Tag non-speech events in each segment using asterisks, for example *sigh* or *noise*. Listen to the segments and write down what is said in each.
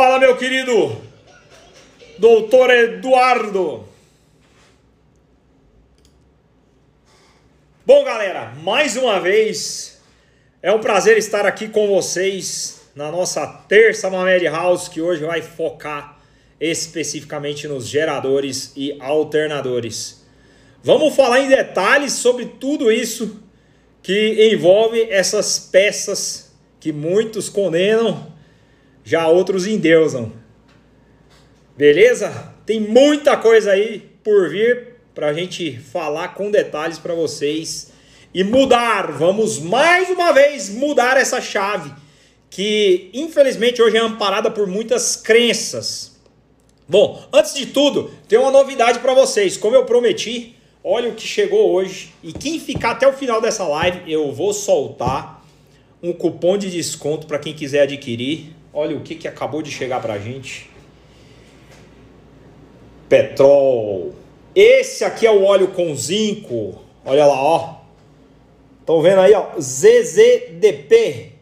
Fala, meu querido doutor Eduardo. Bom, galera, mais uma vez é um prazer estar aqui com vocês na nossa terça Mamed House, que hoje vai focar especificamente nos geradores e alternadores. Vamos falar em detalhes sobre tudo isso que envolve essas peças que muitos condenam, já outros endeusam. Beleza? Tem muita coisa aí por vir para a gente falar com detalhes para vocês e mudar. Vamos mais uma vez mudar essa chave que infelizmente hoje é amparada por muitas crenças. Bom, antes de tudo, tem uma novidade para vocês. Como eu prometi, olha o que chegou hoje. E quem ficar até o final dessa live, eu vou soltar um cupom de desconto para quem quiser adquirir. Olha o que, que acabou de chegar para a gente. Petrol. Esse aqui é o óleo com zinco. Olha lá, ó. Estão vendo aí, ó? ZZDP.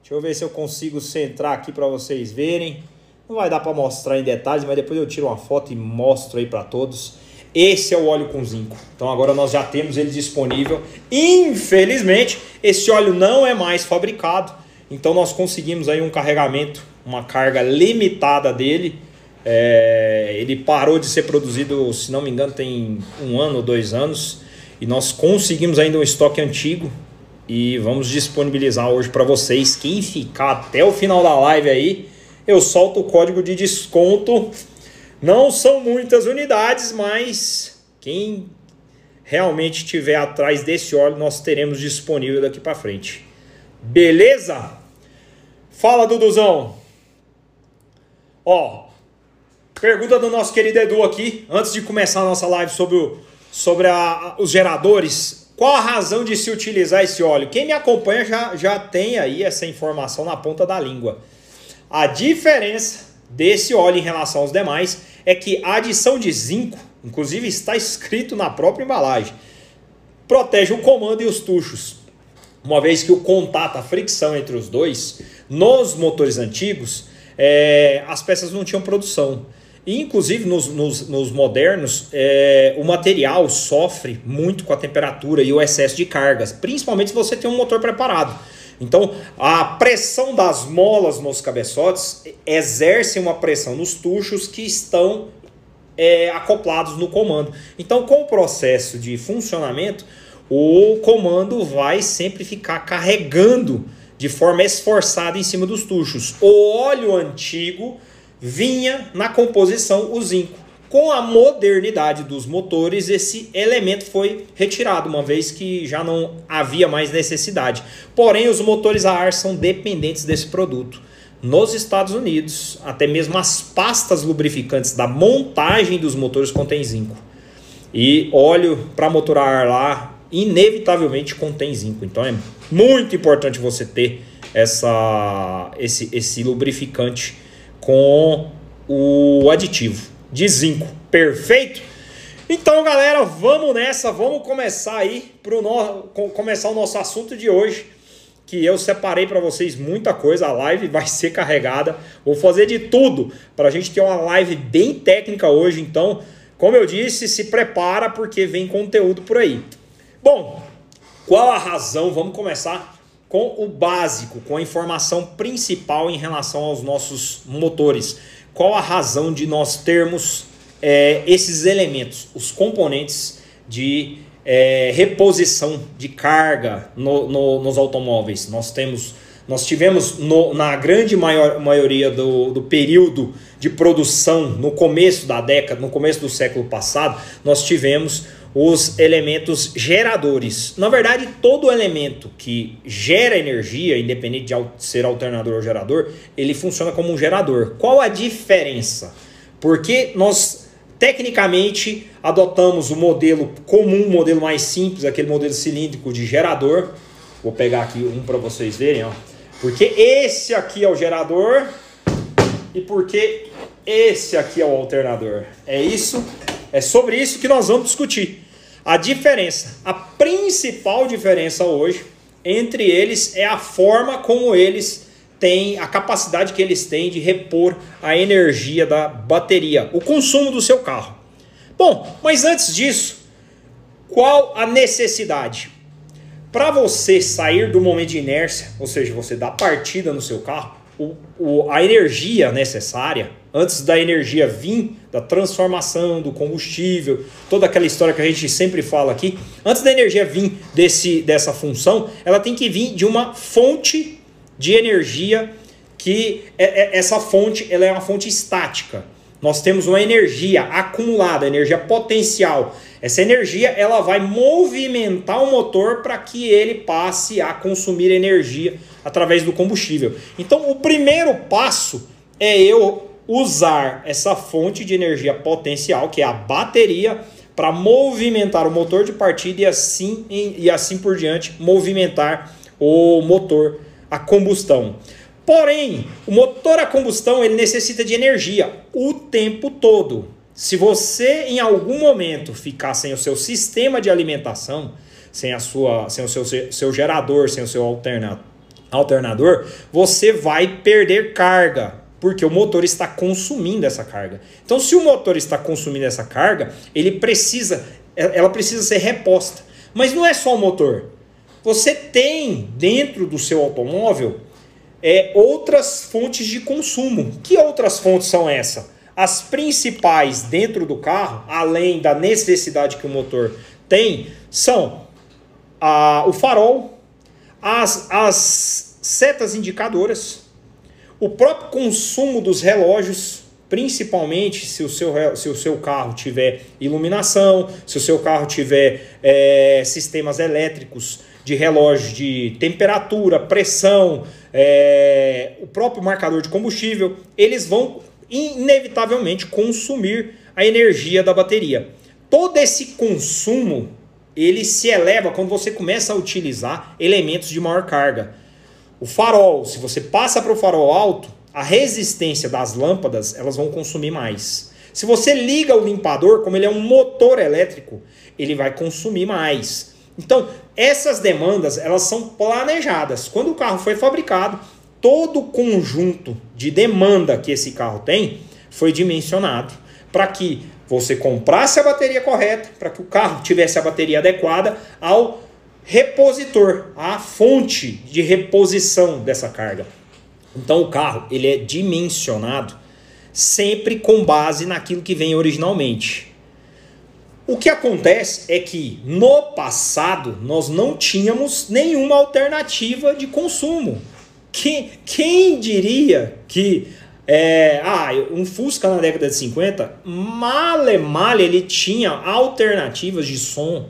Deixa eu ver se eu consigo centrar aqui para vocês verem. Não vai dar para mostrar em detalhes, mas depois eu tiro uma foto e mostro aí para todos. Esse é o óleo com zinco. Então agora nós já temos ele disponível. Infelizmente, esse óleo não é mais fabricado. Então nós conseguimos aí um carregamento, uma carga limitada dele é, ele parou de ser produzido, se não me engano, tem um ano ou dois anos. E nós conseguimos ainda um estoque antigo. E vamos disponibilizar hoje para vocês. Quem ficar até o final da live aí, eu solto o código de desconto. Não são muitas unidades, mas quem realmente estiver atrás desse óleo, nós teremos disponível daqui para frente. Beleza? Fala, Duduzão. Ó, Pergunta do nosso querido Edu aqui, antes de começar a nossa live sobre, o, sobre a, os geradores. Qual a razão de se utilizar esse óleo? Quem me acompanha já, já tem aí essa informação na ponta da língua. A diferença desse óleo em relação aos demais é que a adição de zinco, inclusive está escrito na própria embalagem, protege o comando e os tuchos. Uma vez que o contato, a fricção entre os dois, nos motores antigos, é, as peças não tinham produção. E, inclusive, nos, nos, nos modernos, é, o material sofre muito com a temperatura e o excesso de cargas, principalmente se você tem um motor preparado. Então, a pressão das molas nos cabeçotes exerce uma pressão nos tuchos que estão é, acoplados no comando. Então, com o processo de funcionamento, o comando vai sempre ficar carregando de forma esforçada em cima dos tuchos. O óleo antigo vinha na composição o zinco. Com a modernidade dos motores, esse elemento foi retirado, uma vez que já não havia mais necessidade. Porém, os motores a ar são dependentes desse produto. Nos Estados Unidos, até mesmo as pastas lubrificantes da montagem dos motores contém zinco. E óleo para motor a ar lá, inevitavelmente contém zinco. Então é muito importante você ter essa, esse, esse lubrificante com o aditivo de zinco. Perfeito? Então, galera, vamos nessa, vamos começar aí pro no... começar o nosso assunto de hoje, que eu separei para vocês muita coisa, a live vai *laughs* ser carregada. Vou fazer de tudo para a gente ter uma live bem técnica hoje, então, como eu disse, se prepara porque vem conteúdo por aí. Bom, qual a razão? Vamos começar com o básico, com a informação principal em relação aos nossos motores. Qual a razão de nós termos é, esses elementos, os componentes de é, reposição de carga no, no, nos automóveis? Nós temos, nós tivemos no, na grande maior, maioria do, do período de produção no começo da década, no começo do século passado, nós tivemos os elementos geradores. Na verdade, todo elemento que gera energia, independente de ser alternador ou gerador, ele funciona como um gerador. Qual a diferença? Porque nós tecnicamente adotamos o modelo comum, o modelo mais simples, aquele modelo cilíndrico de gerador. Vou pegar aqui um para vocês verem, ó. Porque esse aqui é o gerador e porque esse aqui é o alternador. É isso é sobre isso que nós vamos discutir. A diferença, a principal diferença hoje entre eles é a forma como eles tem a capacidade que eles têm de repor a energia da bateria, o consumo do seu carro. Bom, mas antes disso, qual a necessidade? Para você sair do momento de inércia, ou seja, você dar partida no seu carro, o, o, a energia necessária, antes da energia vir, da transformação do combustível, toda aquela história que a gente sempre fala aqui, antes da energia vir desse, dessa função, ela tem que vir de uma fonte de energia que é, é, essa fonte ela é uma fonte estática. Nós temos uma energia acumulada, energia potencial. Essa energia ela vai movimentar o motor para que ele passe a consumir energia através do combustível. Então, o primeiro passo é eu usar essa fonte de energia potencial, que é a bateria, para movimentar o motor de partida e assim, e assim por diante movimentar o motor a combustão. Porém, o motor a combustão ele necessita de energia o tempo todo. Se você em algum momento ficar sem o seu sistema de alimentação, sem a sua, sem o seu, seu gerador, sem o seu alterna, alternador, você vai perder carga, porque o motor está consumindo essa carga. Então, se o motor está consumindo essa carga, ele precisa, ela precisa ser reposta. Mas não é só o motor. Você tem dentro do seu automóvel é, outras fontes de consumo. Que outras fontes são essas? As principais dentro do carro, além da necessidade que o motor tem, são a, o farol, as, as setas indicadoras, o próprio consumo dos relógios, principalmente se o seu, se o seu carro tiver iluminação, se o seu carro tiver é, sistemas elétricos de relógio de temperatura, pressão, é, o próprio marcador de combustível, eles vão inevitavelmente consumir a energia da bateria. Todo esse consumo ele se eleva quando você começa a utilizar elementos de maior carga. O farol, se você passa para o farol alto, a resistência das lâmpadas elas vão consumir mais. Se você liga o limpador, como ele é um motor elétrico, ele vai consumir mais. Então, essas demandas, elas são planejadas. Quando o carro foi fabricado, todo o conjunto de demanda que esse carro tem foi dimensionado para que você comprasse a bateria correta, para que o carro tivesse a bateria adequada ao repositor, a fonte de reposição dessa carga. Então o carro ele é dimensionado sempre com base naquilo que vem originalmente. O que acontece é que no passado nós não tínhamos nenhuma alternativa de consumo. Quem, quem diria que é, ah, um Fusca na década de 50, male male ele tinha alternativas de som.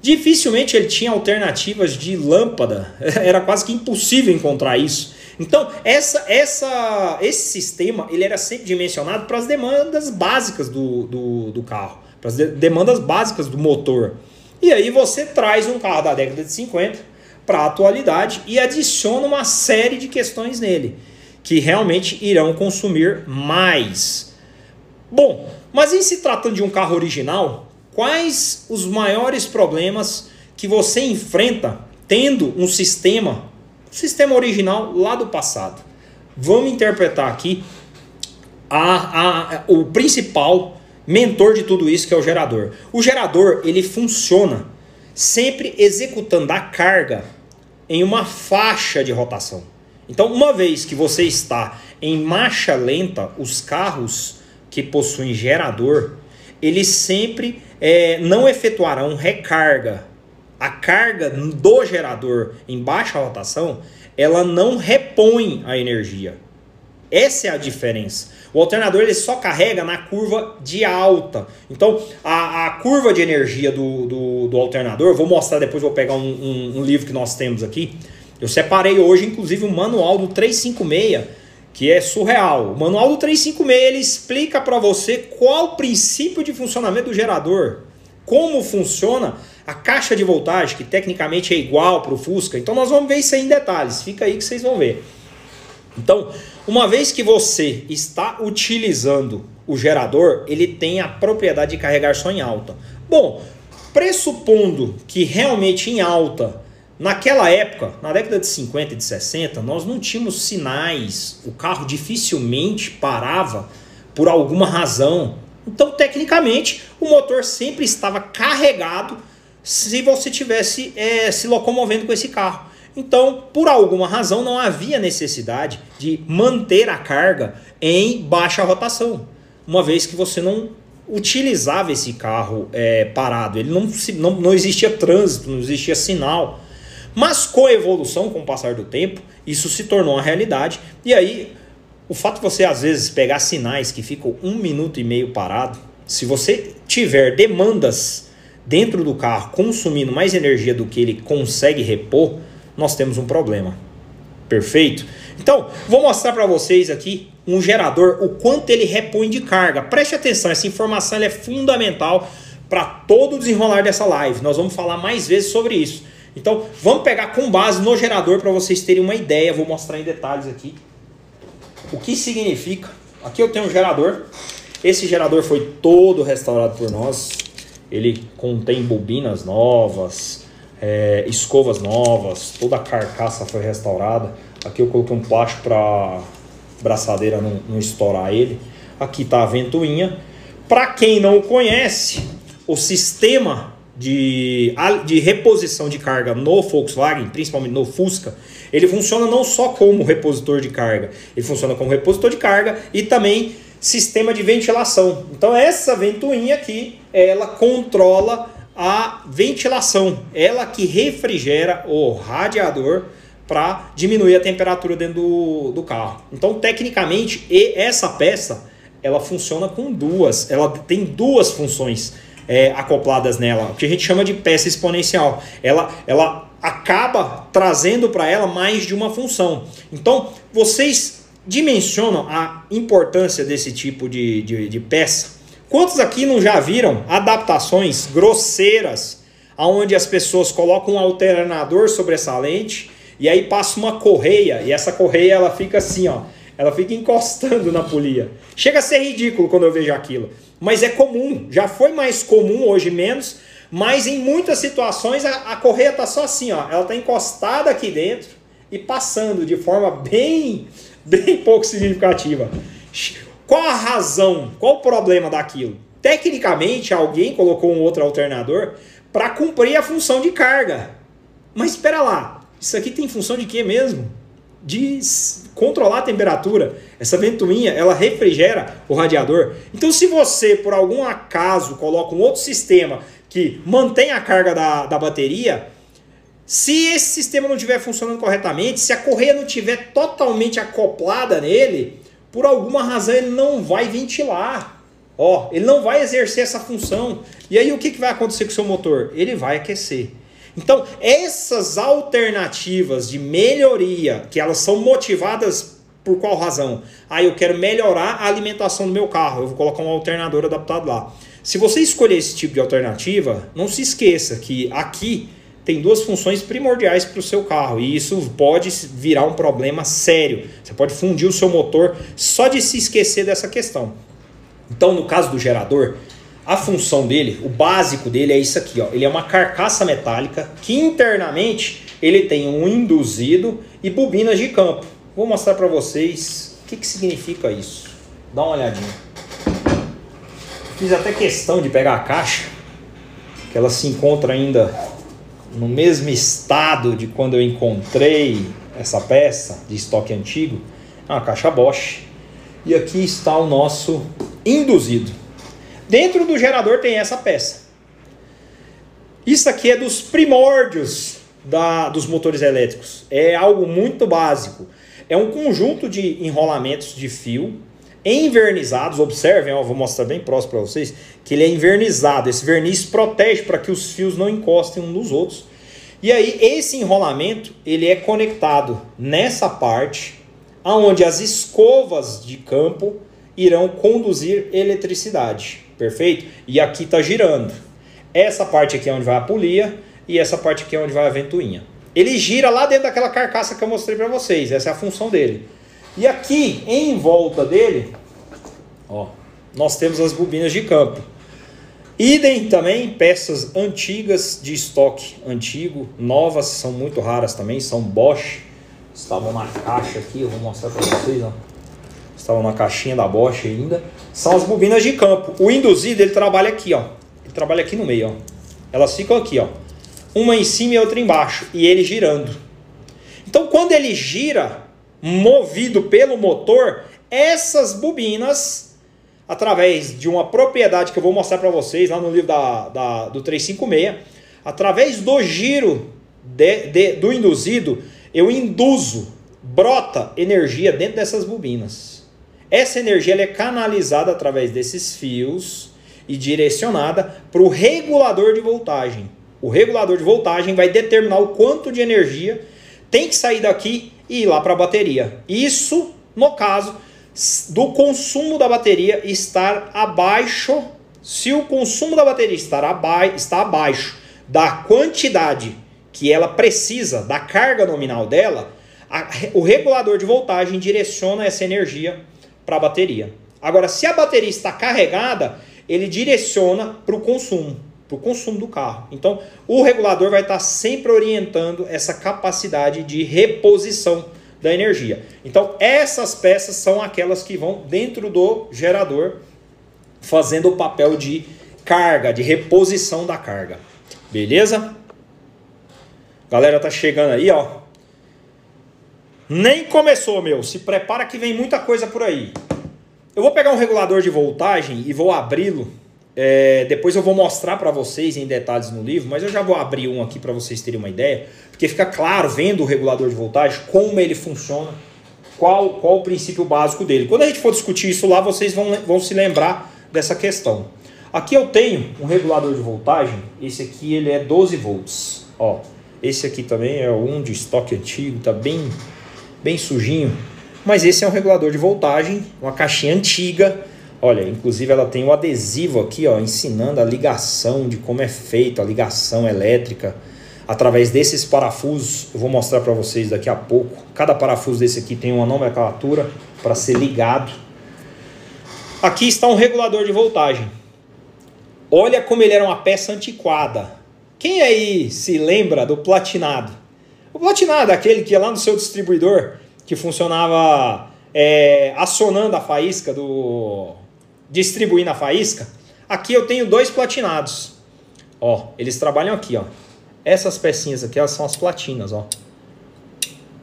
Dificilmente ele tinha alternativas de lâmpada. *laughs* Era quase que impossível encontrar isso. Então, essa, essa, esse sistema ele era sempre dimensionado para as demandas básicas do, do, do carro para as demandas básicas do motor. E aí você traz um carro da década de 50 para a atualidade e adiciona uma série de questões nele que realmente irão consumir mais. Bom, mas em se tratando de um carro original, quais os maiores problemas que você enfrenta tendo um sistema, um sistema original lá do passado? Vamos interpretar aqui a, a, o principal mentor de tudo isso que é o gerador. O gerador, ele funciona sempre executando a carga em uma faixa de rotação. Então, uma vez que você está em marcha lenta, os carros que possuem gerador, eles sempre é, não efetuarão recarga. A carga do gerador em baixa rotação, ela não repõe a energia. Essa é a diferença. O alternador ele só carrega na curva de alta. Então, a, a curva de energia do, do, do, alternador, vou mostrar depois, vou pegar um, um, um, livro que nós temos aqui. Eu separei hoje, inclusive, o um manual do 356, que é surreal. O manual do 356 ele explica para você qual o princípio de funcionamento do gerador, como funciona a caixa de voltagem, que tecnicamente é igual para o Fusca. Então, nós vamos ver isso aí em detalhes. Fica aí que vocês vão ver. Então, uma vez que você está utilizando o gerador, ele tem a propriedade de carregar só em alta. Bom, pressupondo que realmente em alta naquela época, na década de 50 e de 60, nós não tínhamos sinais, o carro dificilmente parava por alguma razão. Então, tecnicamente, o motor sempre estava carregado se você tivesse é, se locomovendo com esse carro. Então, por alguma razão, não havia necessidade de manter a carga em baixa rotação, uma vez que você não utilizava esse carro é, parado, ele não, não, não existia trânsito, não existia sinal. Mas com a evolução, com o passar do tempo, isso se tornou uma realidade. E aí, o fato de você às vezes pegar sinais que ficam um minuto e meio parado, se você tiver demandas dentro do carro consumindo mais energia do que ele consegue repor, nós temos um problema. Perfeito? Então, vou mostrar para vocês aqui um gerador, o quanto ele repõe de carga. Preste atenção, essa informação é fundamental para todo o desenrolar dessa live. Nós vamos falar mais vezes sobre isso. Então, vamos pegar com base no gerador para vocês terem uma ideia. Vou mostrar em detalhes aqui o que significa. Aqui eu tenho um gerador. Esse gerador foi todo restaurado por nós. Ele contém bobinas novas, é, escovas novas, toda a carcaça foi restaurada. Aqui eu coloquei um plástico para braçadeira não, não estourar ele. Aqui está a ventoinha. Para quem não conhece, o sistema de, de reposição de carga no Volkswagen, principalmente no Fusca, ele funciona não só como repositor de carga, ele funciona como repositor de carga e também sistema de ventilação. Então essa ventoinha aqui, ela controla a ventilação, ela que refrigera o radiador para diminuir a temperatura dentro do, do carro. Então, tecnicamente, e essa peça ela funciona com duas, ela tem duas funções é, acopladas nela, o que a gente chama de peça exponencial. Ela, ela acaba trazendo para ela mais de uma função. Então, vocês dimensionam a importância desse tipo de, de, de peça Quantos aqui não já viram adaptações grosseiras onde as pessoas colocam um alternador sobre essa lente e aí passa uma correia e essa correia ela fica assim, ó, ela fica encostando na polia. Chega a ser ridículo quando eu vejo aquilo, mas é comum, já foi mais comum, hoje menos, mas em muitas situações a, a correia tá só assim, ó, ela tá encostada aqui dentro e passando de forma bem, *laughs* bem pouco significativa. Qual a razão? Qual o problema daquilo? Tecnicamente, alguém colocou um outro alternador para cumprir a função de carga. Mas espera lá, isso aqui tem função de quê mesmo? De controlar a temperatura. Essa ventoinha, ela refrigera o radiador. Então, se você, por algum acaso, coloca um outro sistema que mantém a carga da, da bateria, se esse sistema não estiver funcionando corretamente, se a correia não estiver totalmente acoplada nele, por alguma razão ele não vai ventilar. Ó, ele não vai exercer essa função. E aí o que, que vai acontecer com o seu motor? Ele vai aquecer. Então, essas alternativas de melhoria, que elas são motivadas por qual razão? Ah, eu quero melhorar a alimentação do meu carro, eu vou colocar um alternador adaptado lá. Se você escolher esse tipo de alternativa, não se esqueça que aqui tem duas funções primordiais para o seu carro e isso pode virar um problema sério. Você pode fundir o seu motor só de se esquecer dessa questão. Então, no caso do gerador, a função dele, o básico dele é isso aqui, ó. Ele é uma carcaça metálica que internamente ele tem um induzido e bobinas de campo. Vou mostrar para vocês o que, que significa isso. Dá uma olhadinha. Fiz até questão de pegar a caixa, que ela se encontra ainda no mesmo estado de quando eu encontrei essa peça de estoque antigo, é uma caixa Bosch. E aqui está o nosso induzido. Dentro do gerador tem essa peça. Isso aqui é dos primórdios da, dos motores elétricos. É algo muito básico. É um conjunto de enrolamentos de fio envernizados. Observem, ó, vou mostrar bem próximo para vocês, que ele é envernizado. Esse verniz protege para que os fios não encostem uns nos outros. E aí esse enrolamento ele é conectado nessa parte, aonde as escovas de campo irão conduzir eletricidade, perfeito? E aqui está girando. Essa parte aqui é onde vai a polia e essa parte aqui é onde vai a ventoinha. Ele gira lá dentro daquela carcaça que eu mostrei para vocês. Essa é a função dele. E aqui, em volta dele, ó, nós temos as bobinas de campo. Idem também, peças antigas de estoque antigo, novas, são muito raras também, são Bosch. Estavam na caixa aqui, eu vou mostrar para vocês, ó. Estavam na caixinha da Bosch ainda. São as bobinas de campo. O induzido, ele trabalha aqui, ó. Ele trabalha aqui no meio, ó. Elas ficam aqui, ó. Uma em cima e outra embaixo, e ele girando. Então, quando ele gira, movido pelo motor, essas bobinas através de uma propriedade que eu vou mostrar para vocês lá no livro da, da, do 356, através do giro de, de, do induzido, eu induzo, brota energia dentro dessas bobinas. Essa energia é canalizada através desses fios e direcionada para o regulador de voltagem. O regulador de voltagem vai determinar o quanto de energia tem que sair daqui e ir lá para a bateria. Isso, no caso, do consumo da bateria estar abaixo, se o consumo da bateria estar está abaixo da quantidade que ela precisa, da carga nominal dela, a, o regulador de voltagem direciona essa energia para a bateria. Agora, se a bateria está carregada, ele direciona para o consumo, para o consumo do carro. Então, o regulador vai estar sempre orientando essa capacidade de reposição da energia. Então, essas peças são aquelas que vão dentro do gerador, fazendo o papel de carga, de reposição da carga. Beleza? Galera tá chegando aí, ó. Nem começou, meu. Se prepara que vem muita coisa por aí. Eu vou pegar um regulador de voltagem e vou abri-lo. É, depois eu vou mostrar para vocês em detalhes no livro, mas eu já vou abrir um aqui para vocês terem uma ideia. Porque fica claro, vendo o regulador de voltagem, como ele funciona, qual, qual o princípio básico dele. Quando a gente for discutir isso lá, vocês vão, vão se lembrar dessa questão. Aqui eu tenho um regulador de voltagem, esse aqui ele é 12 volts. Ó, esse aqui também é um de estoque antigo, tá bem, bem sujinho. Mas esse é um regulador de voltagem, uma caixinha antiga. Olha, inclusive ela tem um adesivo aqui, ó, ensinando a ligação de como é feita a ligação elétrica através desses parafusos. Eu vou mostrar para vocês daqui a pouco. Cada parafuso desse aqui tem uma nomenclatura para ser ligado. Aqui está um regulador de voltagem. Olha como ele era uma peça antiquada. Quem aí se lembra do platinado? O platinado é aquele que ia lá no seu distribuidor, que funcionava é, acionando a faísca, do distribuindo a faísca. Aqui eu tenho dois platinados. Ó, eles trabalham aqui, ó. Essas pecinhas aqui, elas são as platinas, ó.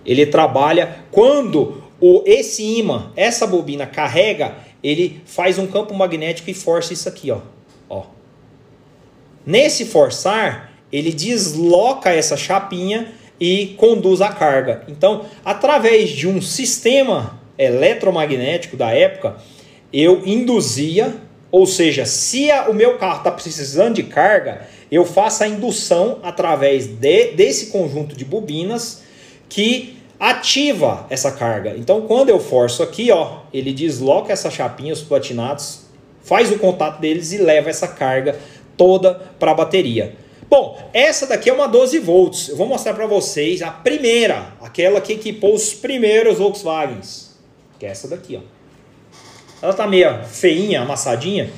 Ele trabalha quando o esse ímã, essa bobina carrega, ele faz um campo magnético e força isso aqui, ó. ó. Nesse forçar, ele desloca essa chapinha e conduz a carga. Então, através de um sistema eletromagnético da época, eu induzia, ou seja, se a, o meu carro está precisando de carga, eu faço a indução através de, desse conjunto de bobinas que ativa essa carga. Então, quando eu forço aqui, ó, ele desloca essa chapinha, os platinados, faz o contato deles e leva essa carga toda para a bateria. Bom, essa daqui é uma 12 volts. Eu vou mostrar para vocês a primeira, aquela que equipou os primeiros Volkswagens, que é essa daqui, ó. Ela tá meio feinha, amassadinha,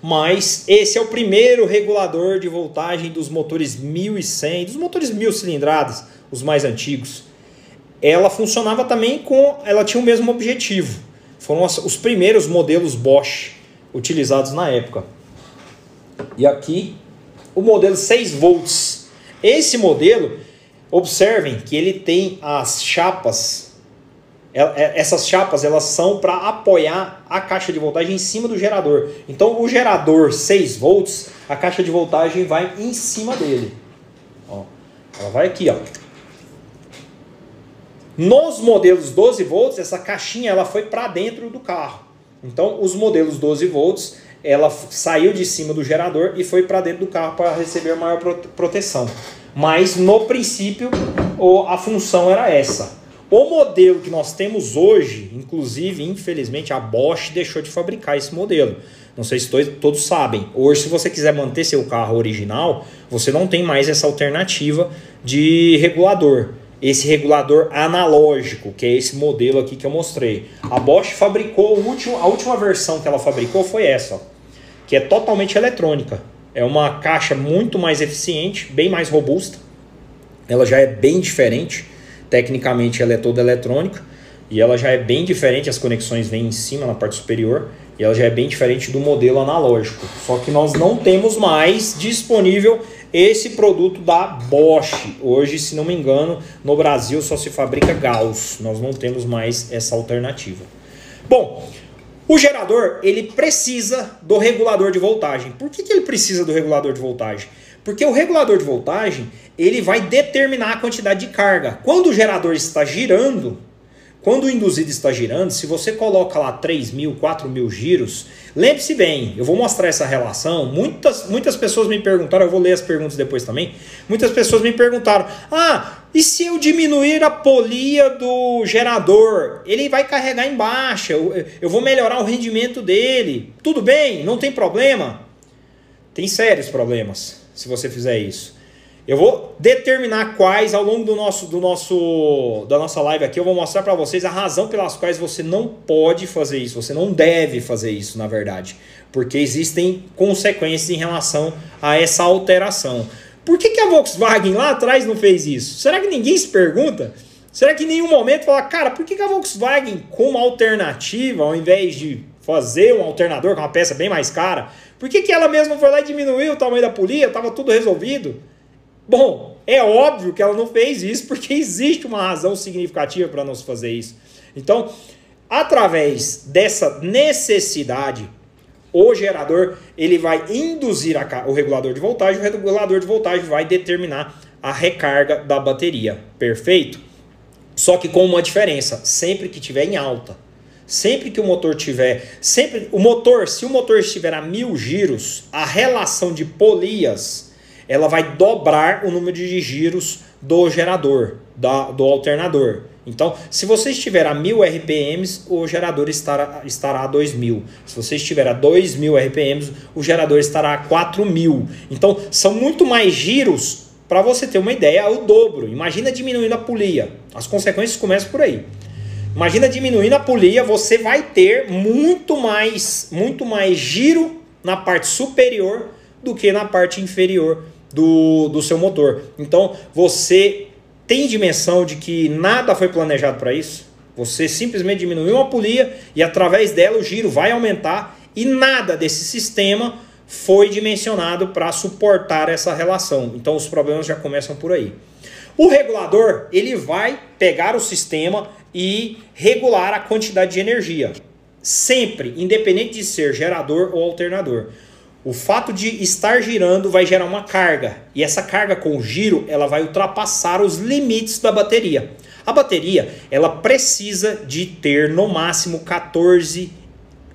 mas esse é o primeiro regulador de voltagem dos motores 1100, dos motores mil cilindradas, os mais antigos. Ela funcionava também com, ela tinha o mesmo objetivo. Foram os primeiros modelos Bosch utilizados na época. E aqui o modelo 6 volts. Esse modelo, observem que ele tem as chapas é, essas chapas elas são para apoiar a caixa de voltagem em cima do gerador. Então o gerador 6 volts, a caixa de voltagem vai em cima dele. Ó, ela vai aqui, ó. Nos modelos 12 volts, essa caixinha ela foi para dentro do carro. Então os modelos 12 volts, ela saiu de cima do gerador e foi para dentro do carro para receber maior proteção. Mas no princípio, a função era essa o modelo que nós temos hoje, inclusive, infelizmente, a Bosch deixou de fabricar esse modelo. Não sei se todos sabem. Hoje, se você quiser manter seu carro original, você não tem mais essa alternativa de regulador. Esse regulador analógico, que é esse modelo aqui que eu mostrei. A Bosch fabricou, a última versão que ela fabricou foi essa, ó, que é totalmente eletrônica. É uma caixa muito mais eficiente, bem mais robusta. Ela já é bem diferente. Tecnicamente ela é toda eletrônica e ela já é bem diferente, as conexões vêm em cima na parte superior e ela já é bem diferente do modelo analógico. Só que nós não temos mais disponível esse produto da Bosch. Hoje, se não me engano, no Brasil só se fabrica Gauss. Nós não temos mais essa alternativa. Bom, o gerador ele precisa do regulador de voltagem. Por que, que ele precisa do regulador de voltagem? Porque o regulador de voltagem ele vai determinar a quantidade de carga. Quando o gerador está girando, quando o induzido está girando, se você coloca lá 3 mil, 4 mil giros, lembre-se bem, eu vou mostrar essa relação. Muitas, muitas pessoas me perguntaram, eu vou ler as perguntas depois também. Muitas pessoas me perguntaram: ah, e se eu diminuir a polia do gerador? Ele vai carregar em baixa, eu, eu vou melhorar o rendimento dele. Tudo bem, não tem problema? Tem sérios problemas se você fizer isso. Eu vou determinar quais ao longo do nosso, do nosso, da nossa live aqui. Eu vou mostrar para vocês a razão pelas quais você não pode fazer isso. Você não deve fazer isso, na verdade, porque existem consequências em relação a essa alteração. Por que, que a Volkswagen lá atrás não fez isso? Será que ninguém se pergunta? Será que em nenhum momento fala, cara, por que, que a Volkswagen, como alternativa, ao invés de fazer um alternador com uma peça bem mais cara, por que, que ela mesma foi lá e diminuiu o tamanho da polia? Estava tudo resolvido. Bom, é óbvio que ela não fez isso porque *laughs* existe uma razão significativa para não se fazer isso. Então, através dessa necessidade, o gerador ele vai induzir a, o regulador de voltagem, o regulador de voltagem vai determinar a recarga da bateria. Perfeito? Só que com uma diferença, sempre que tiver em alta. Sempre que o motor tiver, sempre o motor, se o motor estiver a mil giros, a relação de polias ela vai dobrar o número de giros do gerador, da, do alternador. Então, se você estiver a 1000 RPMs, o gerador estará, estará a 2000. Se você estiver a 2000 RPMs, o gerador estará a 4000. Então, são muito mais giros. Para você ter uma ideia, o dobro. Imagina diminuindo a polia. As consequências começam por aí. Imagina diminuindo a polia, você vai ter muito mais, muito mais giro na parte superior do que na parte inferior do, do seu motor. Então você tem dimensão de que nada foi planejado para isso. Você simplesmente diminuiu uma polia e através dela o giro vai aumentar e nada desse sistema foi dimensionado para suportar essa relação. Então os problemas já começam por aí. O regulador ele vai pegar o sistema e regular a quantidade de energia, sempre, independente de ser gerador ou alternador. O fato de estar girando vai gerar uma carga e essa carga com giro ela vai ultrapassar os limites da bateria. A bateria ela precisa de ter no máximo 14,2,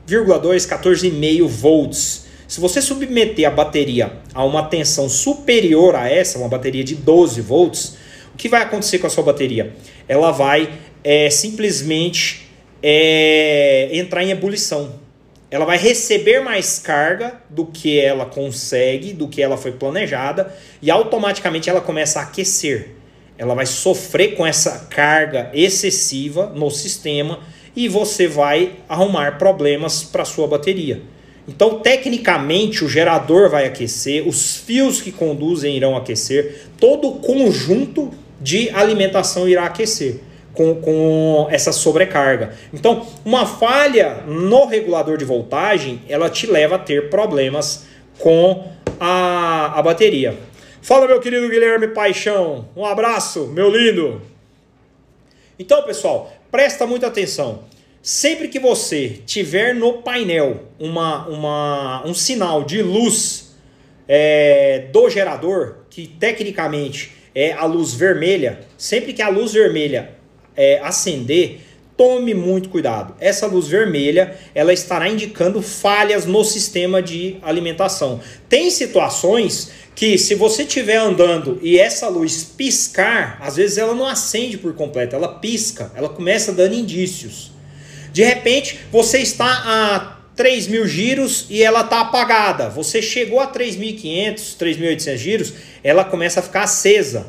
14,5 volts. Se você submeter a bateria a uma tensão superior a essa, uma bateria de 12 volts, o que vai acontecer com a sua bateria? Ela vai é, simplesmente é, entrar em ebulição ela vai receber mais carga do que ela consegue, do que ela foi planejada, e automaticamente ela começa a aquecer. Ela vai sofrer com essa carga excessiva no sistema e você vai arrumar problemas para sua bateria. Então, tecnicamente, o gerador vai aquecer, os fios que conduzem irão aquecer, todo o conjunto de alimentação irá aquecer com, com essa sobrecarga. Então, uma falha no regulador de voltagem, ela te leva a ter problemas com a, a bateria. Fala, meu querido Guilherme Paixão. Um abraço, meu lindo. Então, pessoal, presta muita atenção. Sempre que você tiver no painel uma, uma, um sinal de luz é, do gerador, que tecnicamente é a luz vermelha, sempre que a luz vermelha é, acender, tome muito cuidado. Essa luz vermelha, ela estará indicando falhas no sistema de alimentação. Tem situações que se você estiver andando e essa luz piscar, às vezes ela não acende por completo, ela pisca, ela começa dando indícios. De repente, você está a 3 mil giros e ela está apagada. Você chegou a 3.500, 3.800 giros, ela começa a ficar acesa.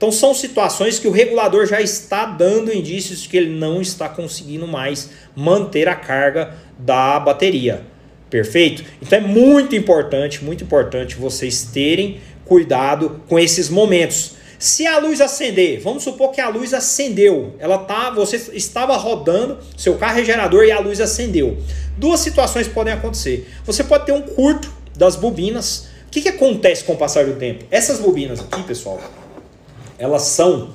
Então são situações que o regulador já está dando indícios de que ele não está conseguindo mais manter a carga da bateria. Perfeito? Então é muito importante, muito importante vocês terem cuidado com esses momentos. Se a luz acender, vamos supor que a luz acendeu, ela tá, você estava rodando seu carro é gerador e a luz acendeu. Duas situações podem acontecer. Você pode ter um curto das bobinas. O que, que acontece com o passar do tempo? Essas bobinas aqui, pessoal, elas são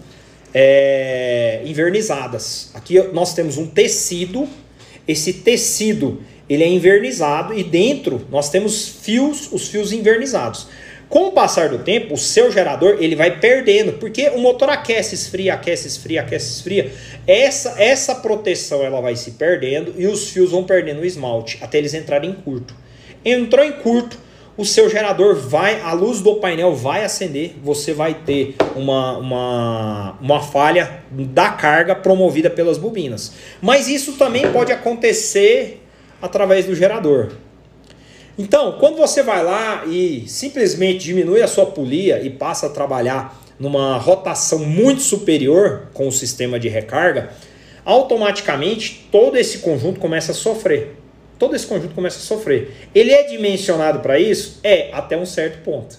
é, invernizadas. Aqui nós temos um tecido. Esse tecido ele é invernizado e dentro nós temos fios, os fios invernizados. Com o passar do tempo, o seu gerador ele vai perdendo, porque o motor aquece, esfria, aquece, esfria, aquece, esfria. Essa, essa proteção ela vai se perdendo e os fios vão perdendo o esmalte até eles entrarem em curto. Entrou em curto, o seu gerador vai, a luz do painel vai acender, você vai ter uma, uma, uma falha da carga promovida pelas bobinas. Mas isso também pode acontecer através do gerador. Então, quando você vai lá e simplesmente diminui a sua polia e passa a trabalhar numa rotação muito superior com o sistema de recarga, automaticamente todo esse conjunto começa a sofrer. Todo esse conjunto começa a sofrer. Ele é dimensionado para isso? É, até um certo ponto.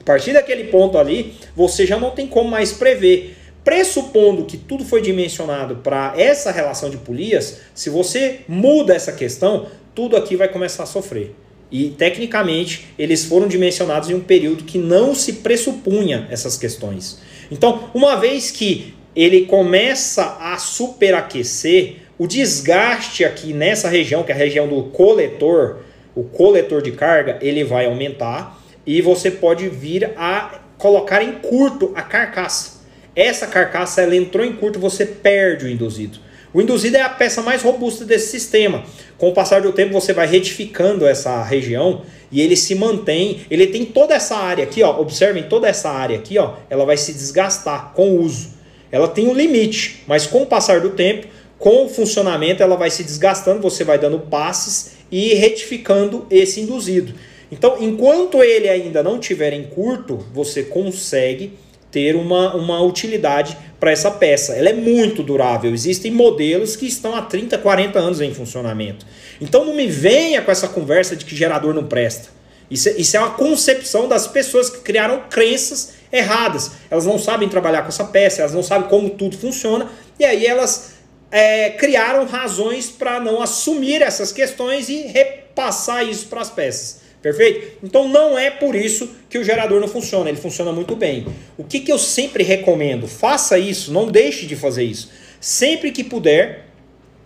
A partir daquele ponto ali, você já não tem como mais prever. Pressupondo que tudo foi dimensionado para essa relação de polias, se você muda essa questão, tudo aqui vai começar a sofrer. E tecnicamente eles foram dimensionados em um período que não se pressupunha essas questões. Então, uma vez que ele começa a superaquecer, o desgaste aqui nessa região, que é a região do coletor, o coletor de carga, ele vai aumentar e você pode vir a colocar em curto a carcaça. Essa carcaça ela entrou em curto, você perde o induzido. O induzido é a peça mais robusta desse sistema. Com o passar do tempo, você vai retificando essa região e ele se mantém. Ele tem toda essa área aqui, ó. Observem toda essa área aqui, ó. Ela vai se desgastar com o uso. Ela tem um limite, mas com o passar do tempo, com o funcionamento, ela vai se desgastando. Você vai dando passes e retificando esse induzido. Então, enquanto ele ainda não tiver em curto, você consegue ter uma, uma utilidade para essa peça. Ela é muito durável. Existem modelos que estão há 30, 40 anos em funcionamento. Então não me venha com essa conversa de que gerador não presta. Isso, é, isso é uma concepção das pessoas que criaram crenças erradas. Elas não sabem trabalhar com essa peça, elas não sabem como tudo funciona, e aí elas é, criaram razões para não assumir essas questões e repassar isso para as peças. Perfeito? Então não é por isso que o gerador não funciona, ele funciona muito bem. O que, que eu sempre recomendo? Faça isso, não deixe de fazer isso. Sempre que puder,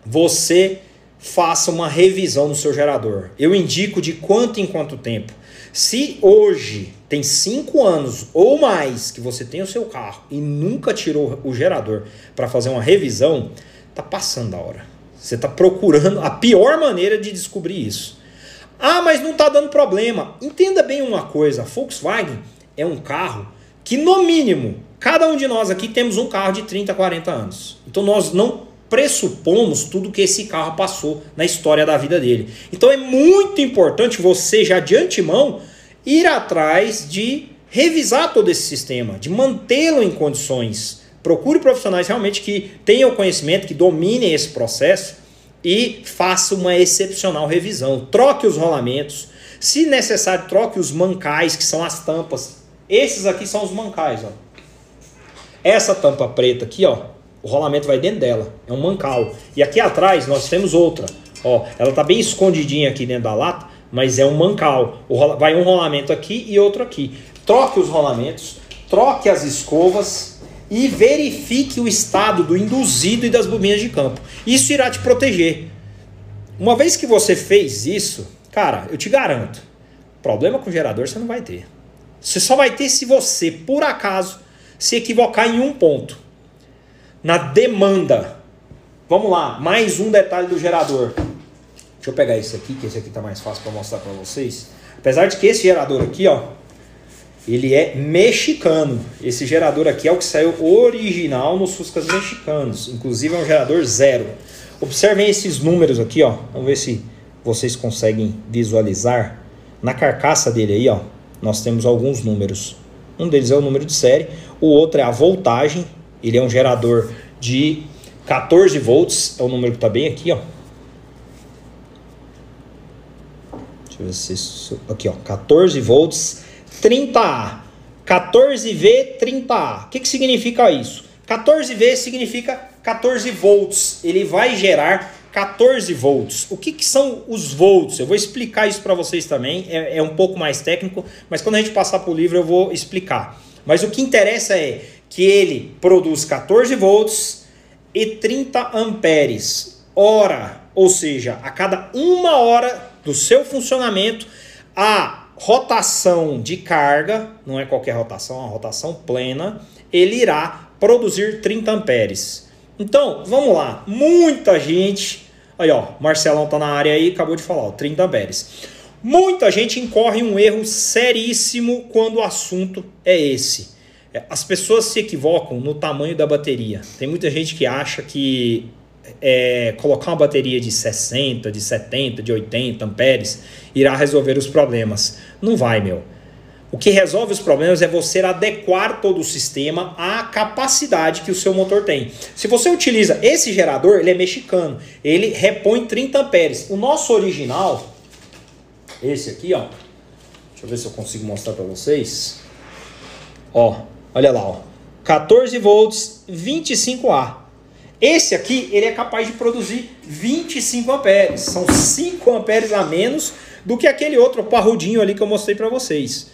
você faça uma revisão no seu gerador. Eu indico de quanto em quanto tempo. Se hoje tem 5 anos ou mais que você tem o seu carro e nunca tirou o gerador para fazer uma revisão, tá passando a hora. Você está procurando a pior maneira de descobrir isso. Ah, mas não está dando problema. Entenda bem uma coisa: a Volkswagen é um carro que, no mínimo, cada um de nós aqui temos um carro de 30, 40 anos. Então nós não pressupomos tudo que esse carro passou na história da vida dele. Então é muito importante você já de antemão ir atrás de revisar todo esse sistema, de mantê-lo em condições. Procure profissionais realmente que tenham conhecimento, que dominem esse processo e faça uma excepcional revisão. Troque os rolamentos. Se necessário, troque os mancais, que são as tampas. Esses aqui são os mancais. Ó. Essa tampa preta aqui, ó, o rolamento vai dentro dela. É um mancal. E aqui atrás nós temos outra. Ó, ela tá bem escondidinha aqui dentro da lata, mas é um mancal. Vai um rolamento aqui e outro aqui. Troque os rolamentos, troque as escovas e verifique o estado do induzido e das bobinas de campo. Isso irá te proteger. Uma vez que você fez isso, cara, eu te garanto, problema com gerador você não vai ter. Você só vai ter se você, por acaso, se equivocar em um ponto. Na demanda. Vamos lá, mais um detalhe do gerador. Deixa eu pegar esse aqui, que esse aqui tá mais fácil para mostrar para vocês. Apesar de que esse gerador aqui, ó, ele é mexicano. Esse gerador aqui é o que saiu original nos Fuscas mexicanos. Inclusive é um gerador zero. Observem esses números aqui, ó. Vamos ver se vocês conseguem visualizar. Na carcaça dele aí, ó, nós temos alguns números. Um deles é o número de série, o outro é a voltagem. Ele é um gerador de 14 volts, é o número que está bem aqui, ó. eu ver se isso. Aqui, ó. 14 volts, 30A. 14V, 30A. O que, que significa isso? 14V significa 14 volts. Ele vai gerar 14 volts. O que, que são os volts? Eu vou explicar isso para vocês também. É, é, um pouco mais técnico, mas quando a gente passar para o livro eu vou explicar. Mas o que interessa é que ele produz 14 volts e 30 amperes hora, ou seja, a cada uma hora do seu funcionamento, a rotação de carga, não é qualquer rotação, é uma rotação plena, ele irá produzir 30 amperes. Então, vamos lá. Muita gente. Aí, ó, Marcelão tá na área aí, acabou de falar, ó, 30 amperes. Muita gente incorre um erro seríssimo quando o assunto é esse. É, as pessoas se equivocam no tamanho da bateria. Tem muita gente que acha que é, colocar uma bateria de 60, de 70, de 80 amperes irá resolver os problemas. Não vai, meu. O que resolve os problemas é você adequar todo o sistema à capacidade que o seu motor tem. Se você utiliza esse gerador, ele é mexicano, ele repõe 30 amperes. O nosso original, esse aqui, ó, deixa eu ver se eu consigo mostrar para vocês. Ó, olha lá, ó, 14 volts, 25A. Esse aqui, ele é capaz de produzir 25 amperes. São 5 amperes a menos do que aquele outro parrudinho ali que eu mostrei para vocês.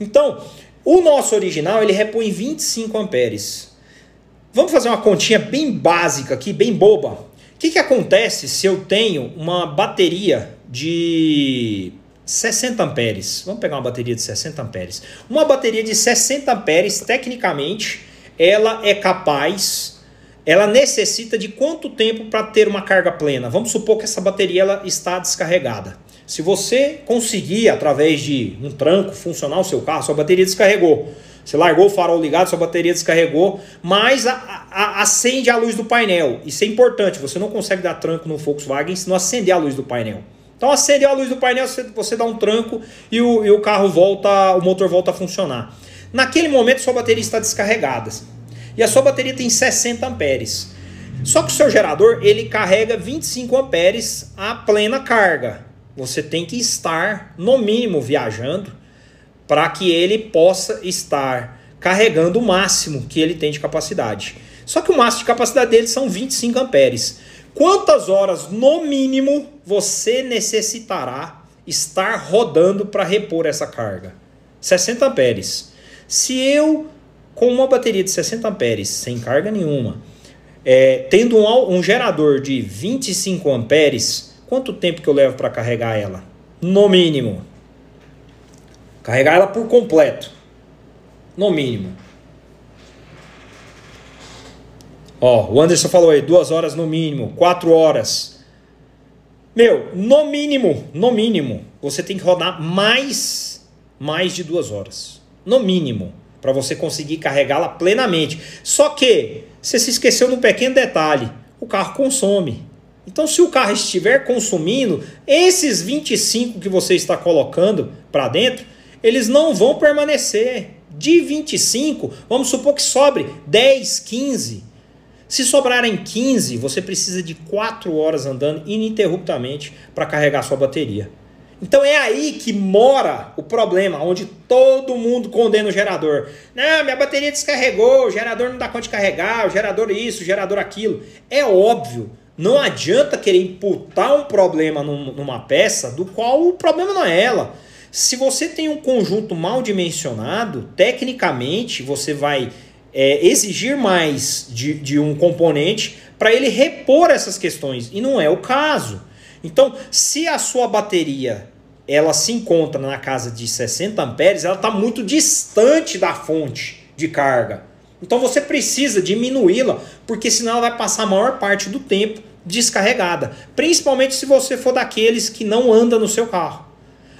Então, o nosso original ele repõe 25 amperes. Vamos fazer uma continha bem básica aqui, bem boba. O que, que acontece se eu tenho uma bateria de 60 amperes? Vamos pegar uma bateria de 60 amperes. Uma bateria de 60 amperes, tecnicamente, ela é capaz, ela necessita de quanto tempo para ter uma carga plena? Vamos supor que essa bateria ela está descarregada. Se você conseguir, através de um tranco, funcionar o seu carro, sua bateria descarregou. Você largou o farol ligado, sua bateria descarregou, mas a, a, acende a luz do painel. Isso é importante, você não consegue dar tranco no Volkswagen se não acender a luz do painel. Então acende a luz do painel, você, você dá um tranco e o, e o carro volta, o motor volta a funcionar. Naquele momento sua bateria está descarregada. E a sua bateria tem 60 amperes. Só que o seu gerador ele carrega 25 amperes a plena carga. Você tem que estar, no mínimo, viajando para que ele possa estar carregando o máximo que ele tem de capacidade. Só que o máximo de capacidade dele são 25 amperes. Quantas horas, no mínimo, você necessitará estar rodando para repor essa carga? 60 amperes. Se eu, com uma bateria de 60 amperes, sem carga nenhuma, é, tendo um, um gerador de 25 amperes, Quanto tempo que eu levo para carregar ela? No mínimo. Carregar ela por completo. No mínimo. Ó, o Anderson falou aí, duas horas no mínimo, quatro horas. Meu, no mínimo, no mínimo, você tem que rodar mais, mais de duas horas. No mínimo, para você conseguir carregá-la plenamente. Só que, você se esqueceu de um pequeno detalhe, o carro consome. Então, se o carro estiver consumindo, esses 25 que você está colocando para dentro, eles não vão permanecer. De 25, vamos supor que sobre 10, 15. Se sobrarem 15, você precisa de 4 horas andando ininterruptamente para carregar sua bateria. Então é aí que mora o problema, onde todo mundo condena o gerador. Não, minha bateria descarregou, o gerador não dá conta de carregar, o gerador isso, o gerador aquilo. É óbvio não adianta querer imputar um problema numa peça do qual o problema não é ela. Se você tem um conjunto mal dimensionado, tecnicamente você vai é, exigir mais de, de um componente para ele repor essas questões. E não é o caso. Então, se a sua bateria ela se encontra na casa de 60 amperes, ela está muito distante da fonte de carga. Então você precisa diminuí-la, porque senão ela vai passar a maior parte do tempo descarregada. Principalmente se você for daqueles que não anda no seu carro.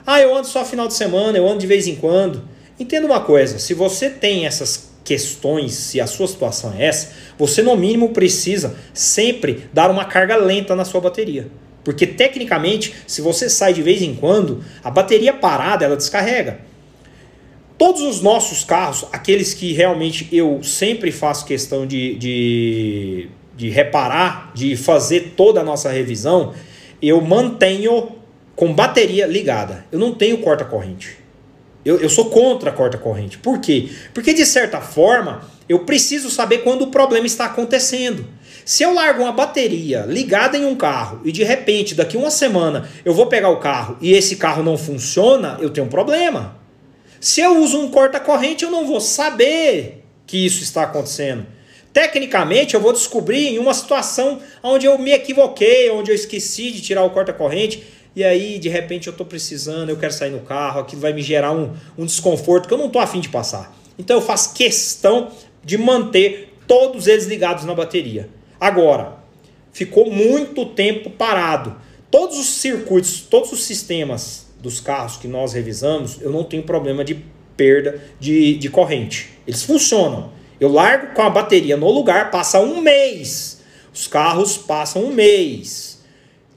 Ah, eu ando só final de semana, eu ando de vez em quando. Entenda uma coisa, se você tem essas questões, se a sua situação é essa, você no mínimo precisa sempre dar uma carga lenta na sua bateria. Porque tecnicamente, se você sai de vez em quando, a bateria parada ela descarrega. Todos os nossos carros, aqueles que realmente eu sempre faço questão de, de de reparar, de fazer toda a nossa revisão, eu mantenho com bateria ligada. Eu não tenho corta-corrente. Eu, eu sou contra a corta-corrente. Por quê? Porque, de certa forma, eu preciso saber quando o problema está acontecendo. Se eu largo uma bateria ligada em um carro e de repente, daqui uma semana, eu vou pegar o carro e esse carro não funciona, eu tenho um problema. Se eu uso um corta-corrente, eu não vou saber que isso está acontecendo. Tecnicamente, eu vou descobrir em uma situação onde eu me equivoquei, onde eu esqueci de tirar o corta-corrente, e aí, de repente, eu estou precisando, eu quero sair no carro, aquilo vai me gerar um, um desconforto que eu não estou afim de passar. Então, eu faço questão de manter todos eles ligados na bateria. Agora, ficou muito tempo parado. Todos os circuitos, todos os sistemas dos carros que nós revisamos, eu não tenho problema de perda de, de corrente. Eles funcionam. Eu largo com a bateria no lugar, passa um mês. Os carros passam um mês.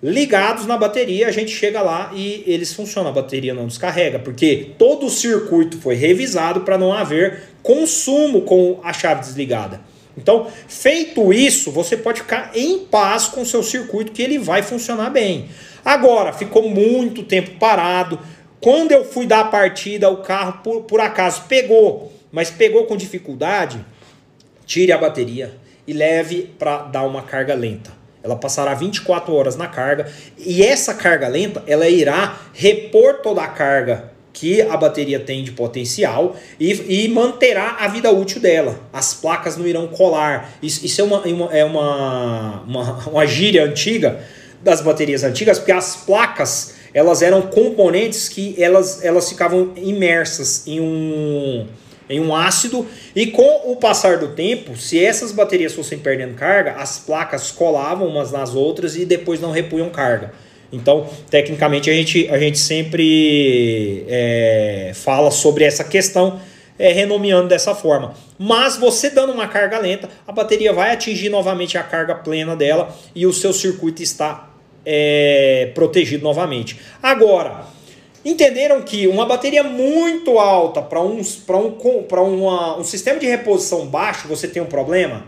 Ligados na bateria, a gente chega lá e eles funcionam. A bateria não descarrega, porque todo o circuito foi revisado para não haver consumo com a chave desligada. Então, feito isso, você pode ficar em paz com o seu circuito, que ele vai funcionar bem. Agora, ficou muito tempo parado. Quando eu fui dar a partida, o carro, por, por acaso, pegou, mas pegou com dificuldade tire a bateria e leve para dar uma carga lenta. Ela passará 24 horas na carga e essa carga lenta ela irá repor toda a carga que a bateria tem de potencial e, e manterá a vida útil dela. As placas não irão colar. Isso, isso é, uma, uma, é uma, uma, uma gíria antiga das baterias antigas, porque as placas elas eram componentes que elas, elas ficavam imersas em um em um ácido e com o passar do tempo, se essas baterias fossem perdendo carga, as placas colavam umas nas outras e depois não repunham carga. Então, tecnicamente, a gente, a gente sempre é, fala sobre essa questão, é, renomeando dessa forma. Mas você dando uma carga lenta, a bateria vai atingir novamente a carga plena dela e o seu circuito está é, protegido novamente. Agora, entenderam que uma bateria muito alta para um, um, um sistema de reposição baixo você tem um problema?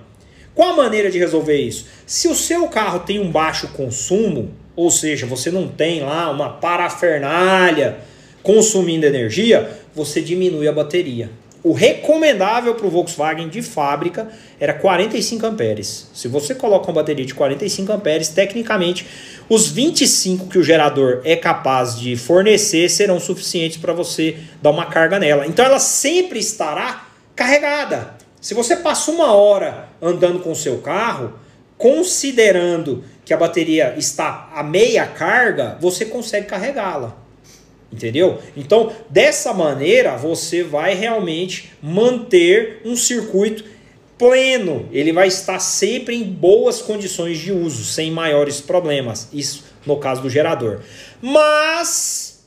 Qual a maneira de resolver isso? Se o seu carro tem um baixo consumo, ou seja, você não tem lá uma parafernália consumindo energia, você diminui a bateria. O recomendável para o Volkswagen de fábrica era 45 amperes. Se você coloca uma bateria de 45 amperes, tecnicamente os 25 que o gerador é capaz de fornecer serão suficientes para você dar uma carga nela. Então ela sempre estará carregada. Se você passa uma hora andando com o seu carro, considerando que a bateria está a meia carga, você consegue carregá-la. Entendeu? Então, dessa maneira, você vai realmente manter um circuito pleno. Ele vai estar sempre em boas condições de uso, sem maiores problemas. Isso no caso do gerador. Mas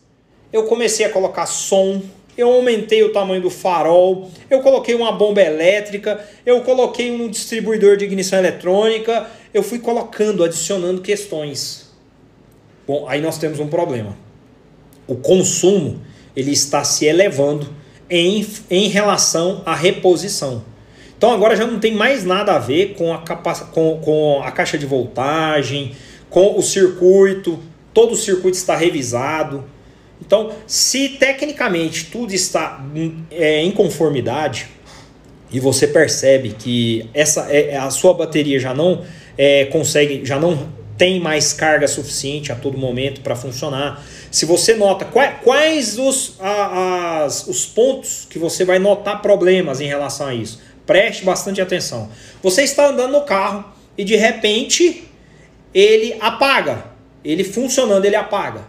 eu comecei a colocar som, eu aumentei o tamanho do farol, eu coloquei uma bomba elétrica, eu coloquei um distribuidor de ignição eletrônica, eu fui colocando, adicionando questões. Bom, aí nós temos um problema o consumo ele está se elevando em, em relação à reposição. Então agora já não tem mais nada a ver com a, com, com a caixa de voltagem, com o circuito, todo o circuito está revisado. Então, se tecnicamente tudo está é, em conformidade e você percebe que essa é, a sua bateria já não é, consegue, já não tem mais carga suficiente a todo momento para funcionar, se você nota quais os, a, as, os pontos que você vai notar problemas em relação a isso, preste bastante atenção. Você está andando no carro e de repente ele apaga. Ele funcionando, ele apaga.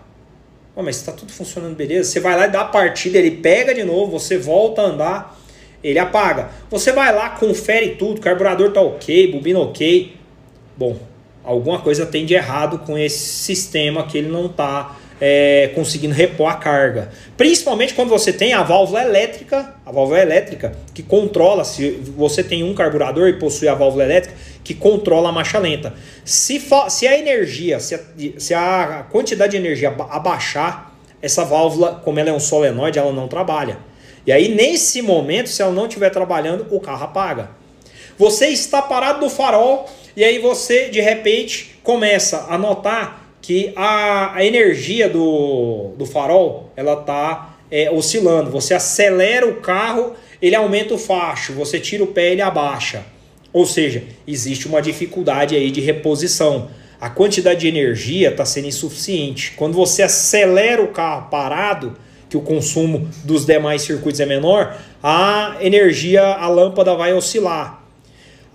Mas está tudo funcionando beleza. Você vai lá e dá a partida, ele pega de novo, você volta a andar, ele apaga. Você vai lá, confere tudo, carburador tá ok, bobina ok. Bom, alguma coisa tem de errado com esse sistema que ele não está é, conseguindo repor a carga. Principalmente quando você tem a válvula elétrica, a válvula elétrica que controla, se você tem um carburador e possui a válvula elétrica, que controla a marcha lenta. Se, se a energia, se a, se a quantidade de energia abaixar, essa válvula, como ela é um solenoide, ela não trabalha. E aí, nesse momento, se ela não estiver trabalhando, o carro apaga. Você está parado no farol e aí você, de repente, começa a notar que a, a energia do, do farol ela está é, oscilando. Você acelera o carro, ele aumenta o facho. Você tira o pé, ele abaixa. Ou seja, existe uma dificuldade aí de reposição. A quantidade de energia está sendo insuficiente. Quando você acelera o carro parado, que o consumo dos demais circuitos é menor, a energia, a lâmpada vai oscilar.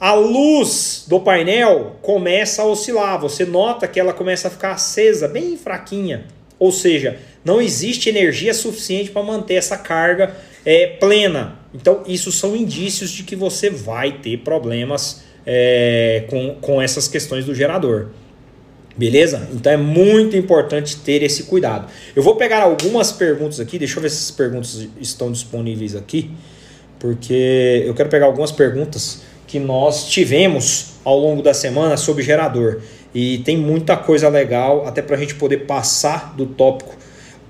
A luz do painel começa a oscilar, você nota que ela começa a ficar acesa, bem fraquinha. Ou seja, não existe energia suficiente para manter essa carga é, plena. Então, isso são indícios de que você vai ter problemas é, com, com essas questões do gerador. Beleza? Então é muito importante ter esse cuidado. Eu vou pegar algumas perguntas aqui, deixa eu ver se essas perguntas estão disponíveis aqui, porque eu quero pegar algumas perguntas que nós tivemos ao longo da semana sobre gerador. E tem muita coisa legal, até para a gente poder passar do tópico.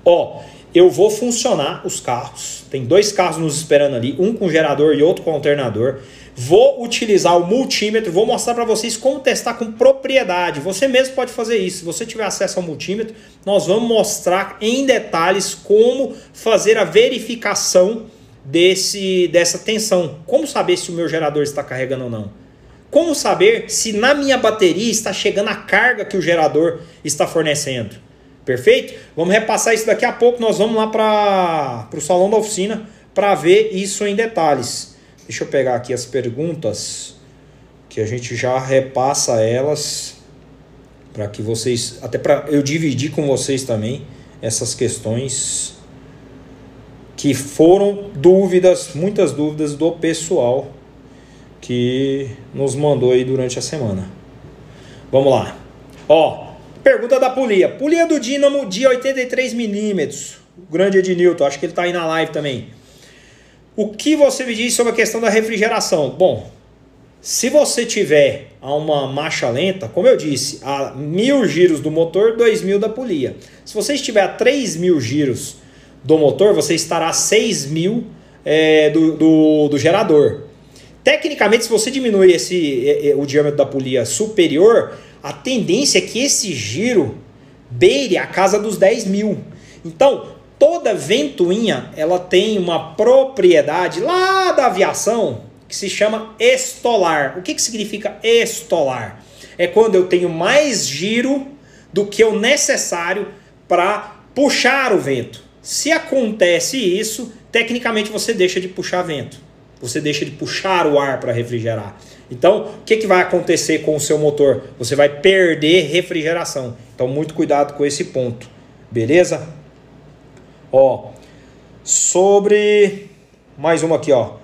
Ó, eu vou funcionar os carros. Tem dois carros nos esperando ali, um com gerador e outro com alternador. Vou utilizar o multímetro, vou mostrar para vocês como testar com propriedade. Você mesmo pode fazer isso. Se você tiver acesso ao multímetro, nós vamos mostrar em detalhes como fazer a verificação desse, dessa tensão. Como saber se o meu gerador está carregando ou não? Como saber se na minha bateria está chegando a carga que o gerador está fornecendo? Perfeito? Vamos repassar isso daqui a pouco. Nós vamos lá para o salão da oficina para ver isso em detalhes. Deixa eu pegar aqui as perguntas que a gente já repassa elas para que vocês, até para eu dividir com vocês também essas questões que foram dúvidas, muitas dúvidas do pessoal que nos mandou aí durante a semana. Vamos lá. Ó, pergunta da polia. Polia do Dínamo de 83 milímetros. Grande Ednilton, acho que ele está aí na live também. O que você me diz sobre a questão da refrigeração? Bom, se você tiver a uma marcha lenta, como eu disse, a mil giros do motor, dois mil da polia. Se você estiver a 3 mil giros do motor, você estará a 6 mil é, do, do, do, gerador. Tecnicamente, se você diminuir esse, é, é, o diâmetro da polia superior, a tendência é que esse giro beire a casa dos 10 mil. Então, toda ventoinha ela tem uma propriedade lá da aviação que se chama estolar. O que, que significa estolar? É quando eu tenho mais giro do que o necessário para puxar o vento. Se acontece isso, tecnicamente você deixa de puxar vento. Você deixa de puxar o ar para refrigerar. Então, o que, que vai acontecer com o seu motor? Você vai perder refrigeração. Então, muito cuidado com esse ponto. Beleza? Ó, sobre mais uma aqui, ó.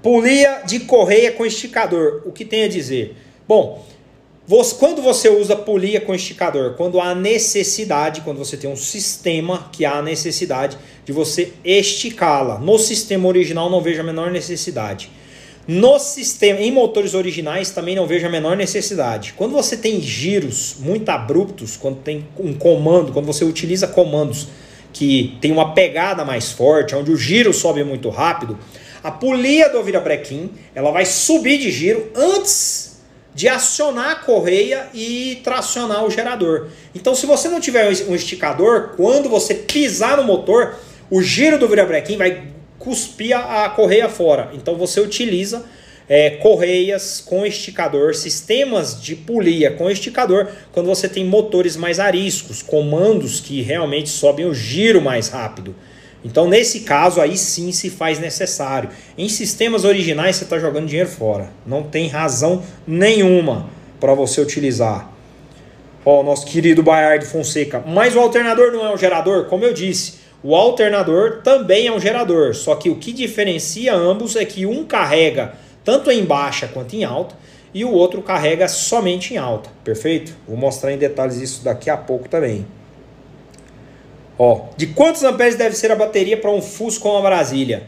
Polia de correia com esticador. O que tem a dizer? Bom, quando você usa polia com esticador, quando há necessidade, quando você tem um sistema que há necessidade de você esticá-la. No sistema original não vejo a menor necessidade. No sistema, em motores originais também não vejo a menor necessidade. Quando você tem giros muito abruptos, quando tem um comando, quando você utiliza comandos que tem uma pegada mais forte, onde o giro sobe muito rápido, a polia do virabrequim ela vai subir de giro antes de acionar a correia e tracionar o gerador. Então, se você não tiver um esticador, quando você pisar no motor, o giro do virabrequim vai cuspir a correia fora. Então, você utiliza é, correias com esticador, sistemas de polia com esticador, quando você tem motores mais ariscos, comandos que realmente sobem o giro mais rápido. Então, nesse caso, aí sim se faz necessário. Em sistemas originais, você está jogando dinheiro fora. Não tem razão nenhuma para você utilizar. Ó, nosso querido Bayard Fonseca. Mas o alternador não é um gerador? Como eu disse, o alternador também é um gerador. Só que o que diferencia ambos é que um carrega tanto em baixa quanto em alta, e o outro carrega somente em alta, perfeito? Vou mostrar em detalhes isso daqui a pouco também. Ó, de quantos amperes deve ser a bateria para um Fusco com a Brasília?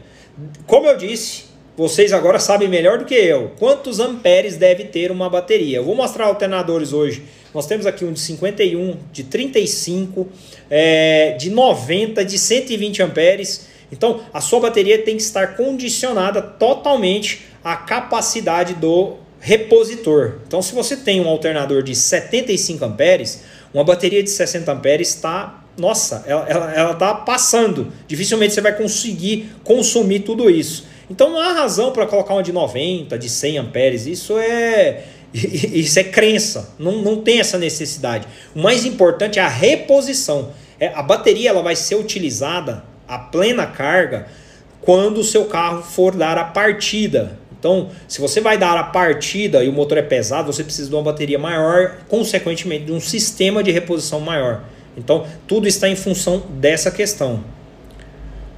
Como eu disse, vocês agora sabem melhor do que eu quantos amperes deve ter uma bateria. Eu vou mostrar alternadores hoje. Nós temos aqui um de 51, de 35, é, de 90, de 120 amperes. Então, a sua bateria tem que estar condicionada totalmente a capacidade do repositor. Então, se você tem um alternador de 75 amperes, Uma bateria de 60 amperes está, nossa, ela, ela, ela tá passando. Dificilmente você vai conseguir consumir tudo isso. Então não há razão para colocar uma de 90, de 100 amperes. Isso é *laughs* isso é crença. Não, não tem essa necessidade. O mais importante é a reposição. É, a bateria ela vai ser utilizada a plena carga quando o seu carro for dar a partida. Então, se você vai dar a partida e o motor é pesado, você precisa de uma bateria maior, consequentemente de um sistema de reposição maior. Então, tudo está em função dessa questão.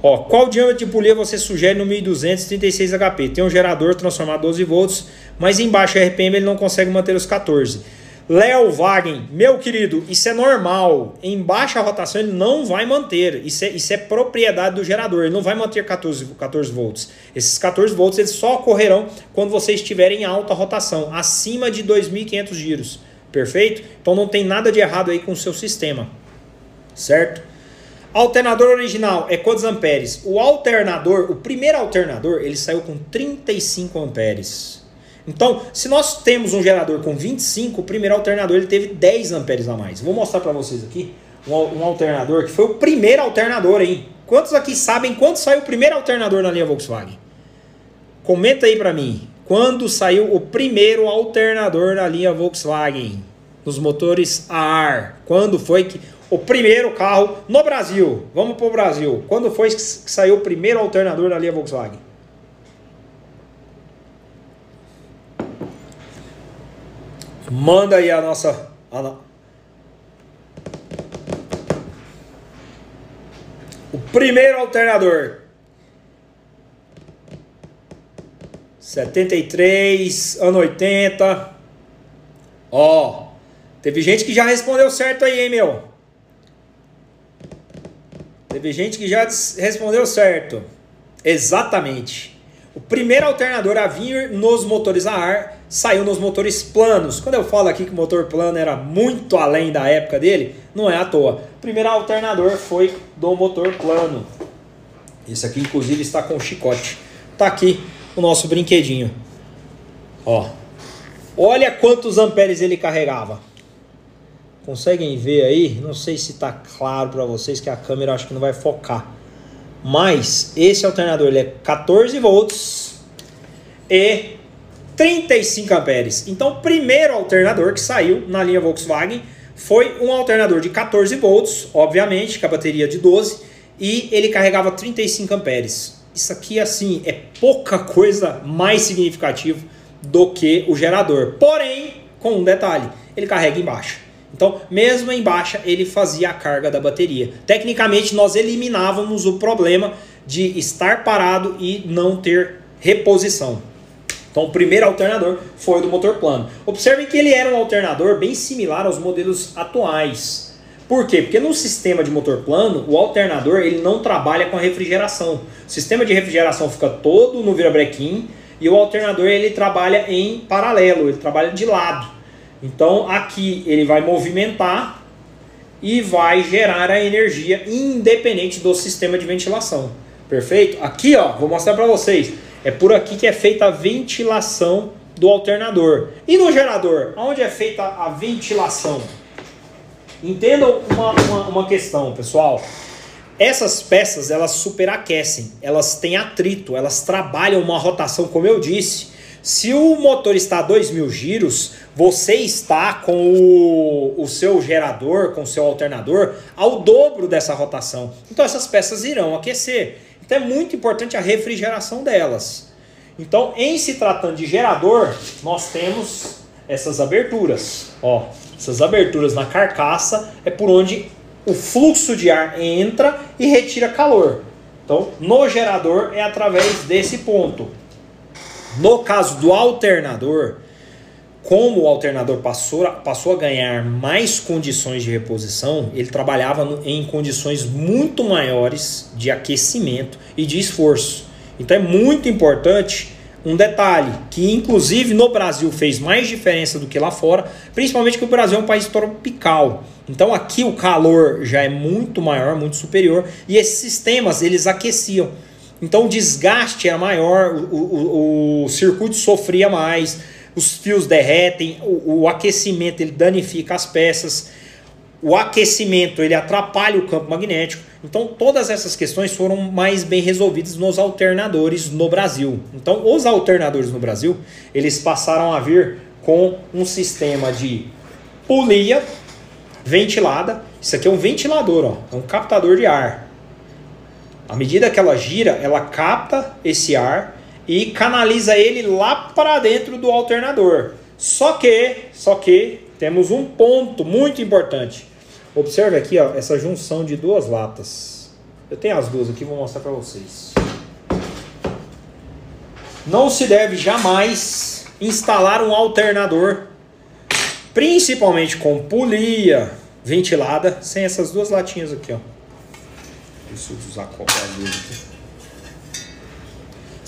Ó, qual diâmetro de polia você sugere no 1236 HP? Tem um gerador transformado 12 volts, mas em baixa RPM ele não consegue manter os 14. Léo Wagen, meu querido, isso é normal. Em baixa rotação ele não vai manter. Isso é, isso é propriedade do gerador. Ele não vai manter 14, 14 volts. Esses 14 volts eles só ocorrerão quando você estiver em alta rotação, acima de 2.500 giros. Perfeito? Então não tem nada de errado aí com o seu sistema. Certo? Alternador original é quantos amperes? O alternador, o primeiro alternador, ele saiu com 35 amperes. Então, se nós temos um gerador com 25, o primeiro alternador ele teve 10 amperes a mais. Vou mostrar para vocês aqui um, um, alternador que foi o primeiro alternador, hein? Quantos aqui sabem quando saiu o primeiro alternador na linha Volkswagen? Comenta aí para mim. Quando saiu o primeiro alternador na linha Volkswagen? Nos motores a ar. Quando foi que o primeiro carro no Brasil? Vamos para o Brasil. Quando foi que saiu o primeiro alternador na linha Volkswagen? Manda aí a nossa. A no... O primeiro alternador. 73, ano 80. Ó, teve gente que já respondeu certo aí, hein, meu? Teve gente que já respondeu certo. Exatamente. O primeiro alternador a vir nos motores a ar saiu nos motores planos. Quando eu falo aqui que o motor plano era muito além da época dele, não é à toa. O primeiro alternador foi do motor plano. Esse aqui, inclusive, está com chicote. Tá aqui o nosso brinquedinho. Ó. Olha quantos amperes ele carregava. Conseguem ver aí? Não sei se está claro para vocês que a câmera acho que não vai focar. Mas esse alternador ele é 14 volts e 35 amperes. Então, o primeiro alternador que saiu na linha Volkswagen foi um alternador de 14 volts, obviamente, com a bateria de 12, e ele carregava 35 amperes. Isso aqui, assim, é pouca coisa mais significativa do que o gerador. Porém, com um detalhe, ele carrega em baixa. Então, mesmo em baixa, ele fazia a carga da bateria. Tecnicamente, nós eliminávamos o problema de estar parado e não ter reposição. Então o primeiro alternador foi do motor plano. Observem que ele era um alternador bem similar aos modelos atuais. Por quê? Porque no sistema de motor plano, o alternador ele não trabalha com a refrigeração. O sistema de refrigeração fica todo no virabrequim e o alternador ele trabalha em paralelo, ele trabalha de lado. Então aqui ele vai movimentar e vai gerar a energia independente do sistema de ventilação. Perfeito? Aqui ó, vou mostrar para vocês. É por aqui que é feita a ventilação do alternador. E no gerador, onde é feita a ventilação? Entendam uma, uma, uma questão, pessoal. Essas peças, elas superaquecem, elas têm atrito, elas trabalham uma rotação, como eu disse. Se o motor está a 2.000 giros, você está com o, o seu gerador, com o seu alternador, ao dobro dessa rotação. Então essas peças irão aquecer. Então é muito importante a refrigeração delas. Então, em se tratando de gerador, nós temos essas aberturas. Ó, essas aberturas na carcaça é por onde o fluxo de ar entra e retira calor. Então, no gerador é através desse ponto. No caso do alternador, como o alternador passou, passou a ganhar mais condições de reposição, ele trabalhava no, em condições muito maiores de aquecimento e de esforço. Então é muito importante um detalhe que inclusive no Brasil fez mais diferença do que lá fora, principalmente que o Brasil é um país tropical. Então aqui o calor já é muito maior, muito superior e esses sistemas eles aqueciam. Então o desgaste era maior, o, o, o circuito sofria mais os fios derretem, o, o aquecimento ele danifica as peças. o aquecimento ele atrapalha o campo magnético. Então todas essas questões foram mais bem resolvidas nos alternadores no Brasil. Então os alternadores no Brasil, eles passaram a vir com um sistema de polia ventilada. Isso aqui é um ventilador, ó, é um captador de ar. À medida que ela gira, ela capta esse ar e canaliza ele lá para dentro do alternador. Só que, só que temos um ponto muito importante. Observe aqui ó, essa junção de duas latas. Eu tenho as duas aqui, vou mostrar para vocês. Não se deve jamais instalar um alternador, principalmente com polia ventilada, sem essas duas latinhas aqui. Ó. Eu usar a copa aqui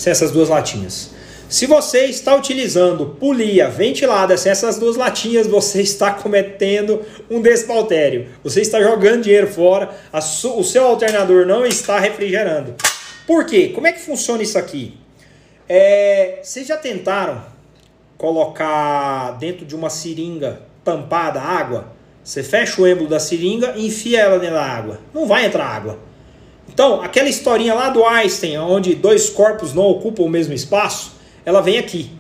sem essas duas latinhas. Se você está utilizando polia ventilada sem essas duas latinhas, você está cometendo um despautério. Você está jogando dinheiro fora, o seu alternador não está refrigerando. Por quê? Como é que funciona isso aqui? É, vocês já tentaram colocar dentro de uma seringa tampada água? Você fecha o êmbolo da seringa e enfia ela dentro da água. Não vai entrar água. Então, aquela historinha lá do Einstein, onde dois corpos não ocupam o mesmo espaço, ela vem aqui.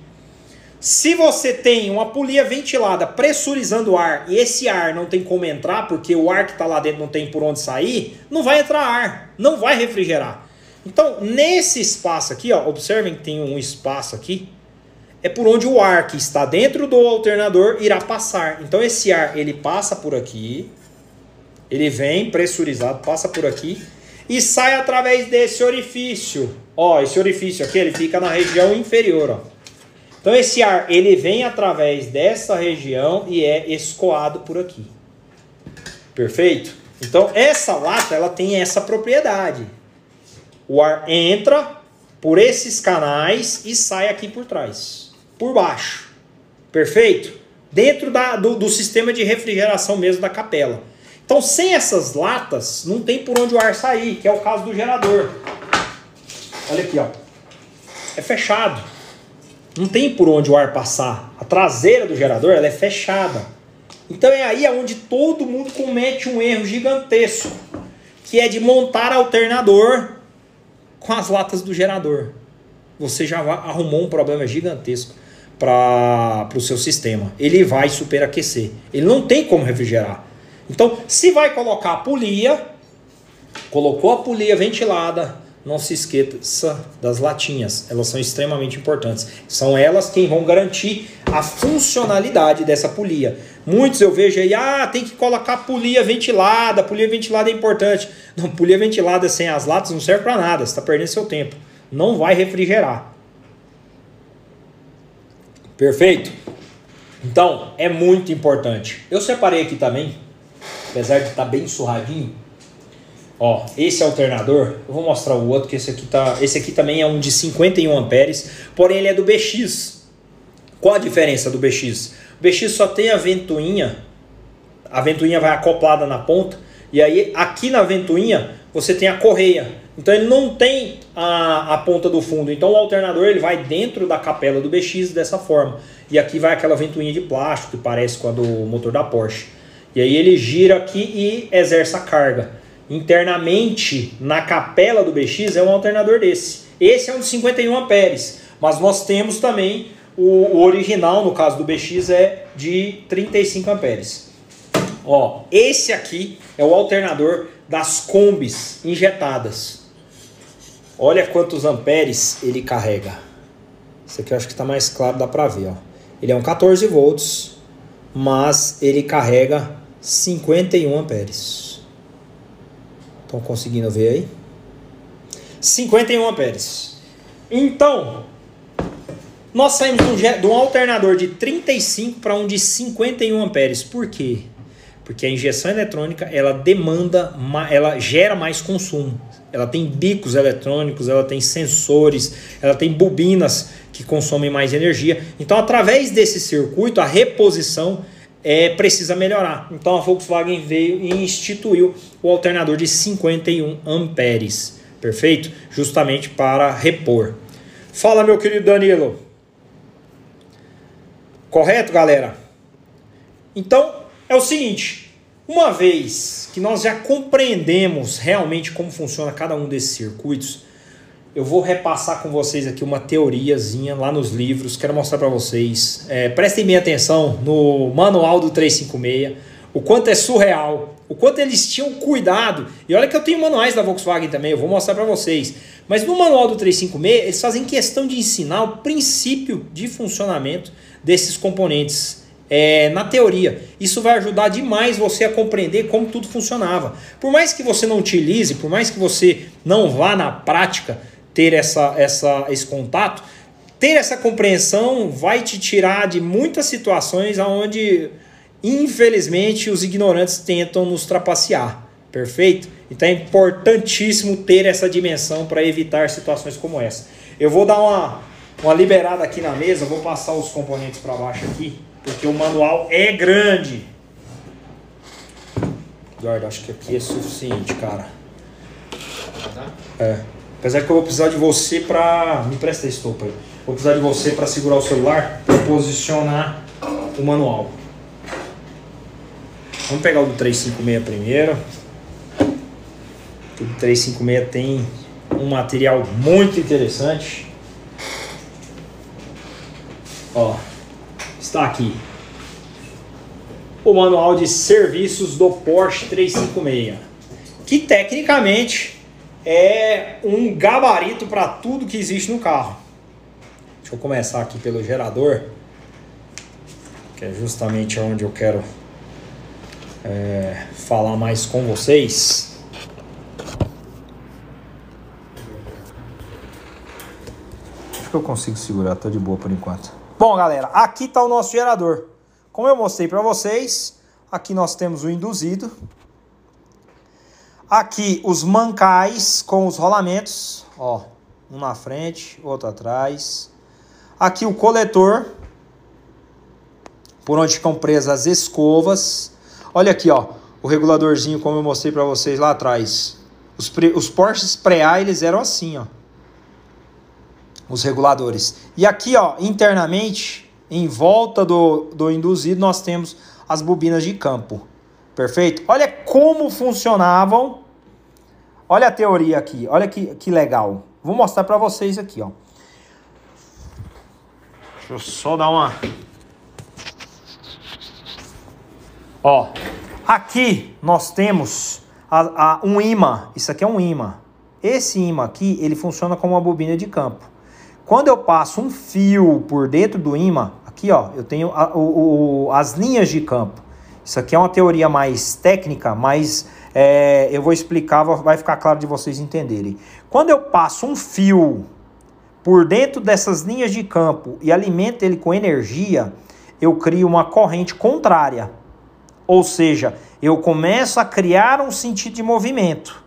Se você tem uma polia ventilada pressurizando o ar e esse ar não tem como entrar, porque o ar que está lá dentro não tem por onde sair, não vai entrar ar, não vai refrigerar. Então, nesse espaço aqui, ó, observem que tem um espaço aqui, é por onde o ar que está dentro do alternador irá passar. Então, esse ar ele passa por aqui, ele vem pressurizado, passa por aqui e sai através desse orifício. Ó, esse orifício aqui, ele fica na região inferior, ó. Então esse ar, ele vem através dessa região e é escoado por aqui. Perfeito? Então essa lata, ela tem essa propriedade. O ar entra por esses canais e sai aqui por trás, por baixo. Perfeito? Dentro da, do, do sistema de refrigeração mesmo da capela. Então, sem essas latas, não tem por onde o ar sair, que é o caso do gerador. Olha aqui, ó. É fechado. Não tem por onde o ar passar. A traseira do gerador ela é fechada. Então é aí onde todo mundo comete um erro gigantesco, que é de montar alternador com as latas do gerador. Você já arrumou um problema gigantesco para o seu sistema. Ele vai superaquecer. Ele não tem como refrigerar. Então, se vai colocar a polia, colocou a polia ventilada, não se esqueça das latinhas. Elas são extremamente importantes. São elas quem vão garantir a funcionalidade dessa polia. Muitos eu vejo aí, ah, tem que colocar polia ventilada, polia ventilada é importante. Não, polia ventilada sem as latas não serve para nada, você está perdendo seu tempo. Não vai refrigerar. Perfeito? Então, é muito importante. Eu separei aqui também apesar de estar tá bem surradinho. Ó, esse alternador, eu vou mostrar o outro, que esse aqui tá, esse aqui também é um de 51 amperes, porém ele é do BX. Qual a diferença do BX? O BX só tem a ventoinha, a ventoinha vai acoplada na ponta, e aí aqui na ventoinha você tem a correia. Então ele não tem a, a ponta do fundo. Então o alternador ele vai dentro da capela do BX dessa forma. E aqui vai aquela ventoinha de plástico que parece com a do motor da Porsche. E aí ele gira aqui e exerce a carga. Internamente, na capela do BX, é um alternador desse. Esse é um de 51 amperes, mas nós temos também o, original, no caso do BX, é de 35 amperes. Ó, esse aqui é o alternador das combis injetadas. Olha quantos amperes ele carrega. Esse aqui eu acho que está mais claro, dá para ver. Ó. Ele é um 14 volts, mas ele carrega 51 amperes. Estão conseguindo ver aí? 51 amperes. Então, nós saímos de um, alternador de 35 para um de 51 amperes. Por quê? Porque a injeção eletrônica ela demanda, ela gera mais consumo. Ela tem bicos eletrônicos, ela tem sensores, ela tem bobinas que consomem mais energia. Então, através desse circuito, a reposição é, precisa melhorar. Então a Volkswagen veio e instituiu o alternador de 51 amperes, perfeito? Justamente para repor. Fala, meu querido Danilo. Correto, galera? Então é o seguinte: Uma vez que nós já compreendemos realmente como funciona cada um desses circuitos, eu vou repassar com vocês aqui uma teoriazinha lá nos livros, quero mostrar para vocês. É, prestem bem atenção no manual do 356, o quanto é surreal, o quanto eles tinham cuidado. E olha que eu tenho manuais da Volkswagen também, eu vou mostrar para vocês. Mas no manual do 356, eles fazem questão de ensinar o princípio de funcionamento desses componentes é, na teoria. Isso vai ajudar demais você a compreender como tudo funcionava. Por mais que você não utilize, por mais que você não vá na prática ter essa, essa, esse contato, ter essa compreensão vai te tirar de muitas situações onde, infelizmente, os ignorantes tentam nos trapacear. Perfeito? Então é importantíssimo ter essa dimensão para evitar situações como essa. Eu vou dar uma, uma liberada aqui na mesa, vou passar os componentes para baixo aqui, porque o manual é grande. Eduardo, acho que aqui é suficiente, cara. É. Apesar que eu vou precisar de você para. Me presta esse topo aí. Vou precisar de você para segurar o celular para posicionar o manual. Vamos pegar o do 356 primeiro. O 356 tem um material muito interessante. Ó, está aqui o manual de serviços do Porsche 356, que tecnicamente é um gabarito para tudo que existe no carro. Deixa eu começar aqui pelo gerador, que é justamente onde eu quero é, falar mais com vocês. Acho que eu consigo segurar, tô de boa por enquanto. Bom, galera, aqui está o nosso gerador. Como eu mostrei para vocês, aqui nós temos o induzido, Aqui os mancais com os rolamentos, ó, um na frente, outro atrás. Aqui o coletor, por onde ficam presas as escovas. Olha aqui, ó, o reguladorzinho como eu mostrei para vocês lá atrás. Os, pre, os Porsches pré-A, eles eram assim, ó. Os reguladores. E aqui, ó, internamente, em volta do, do induzido, nós temos as bobinas de campo. Perfeito? Olha como funcionavam. Olha a teoria aqui. Olha que, que legal. Vou mostrar para vocês aqui, ó. Deixa eu só dar uma... Ó, aqui nós temos a, a, um imã. Isso aqui é um imã. Esse imã aqui, ele funciona como uma bobina de campo. Quando eu passo um fio por dentro do imã, aqui ó, eu tenho a, o, o, as linhas de campo. Isso aqui é uma teoria mais técnica, mas é, eu vou explicar, vai ficar claro de vocês entenderem. Quando eu passo um fio por dentro dessas linhas de campo e alimento ele com energia, eu crio uma corrente contrária. Ou seja, eu começo a criar um sentido de movimento.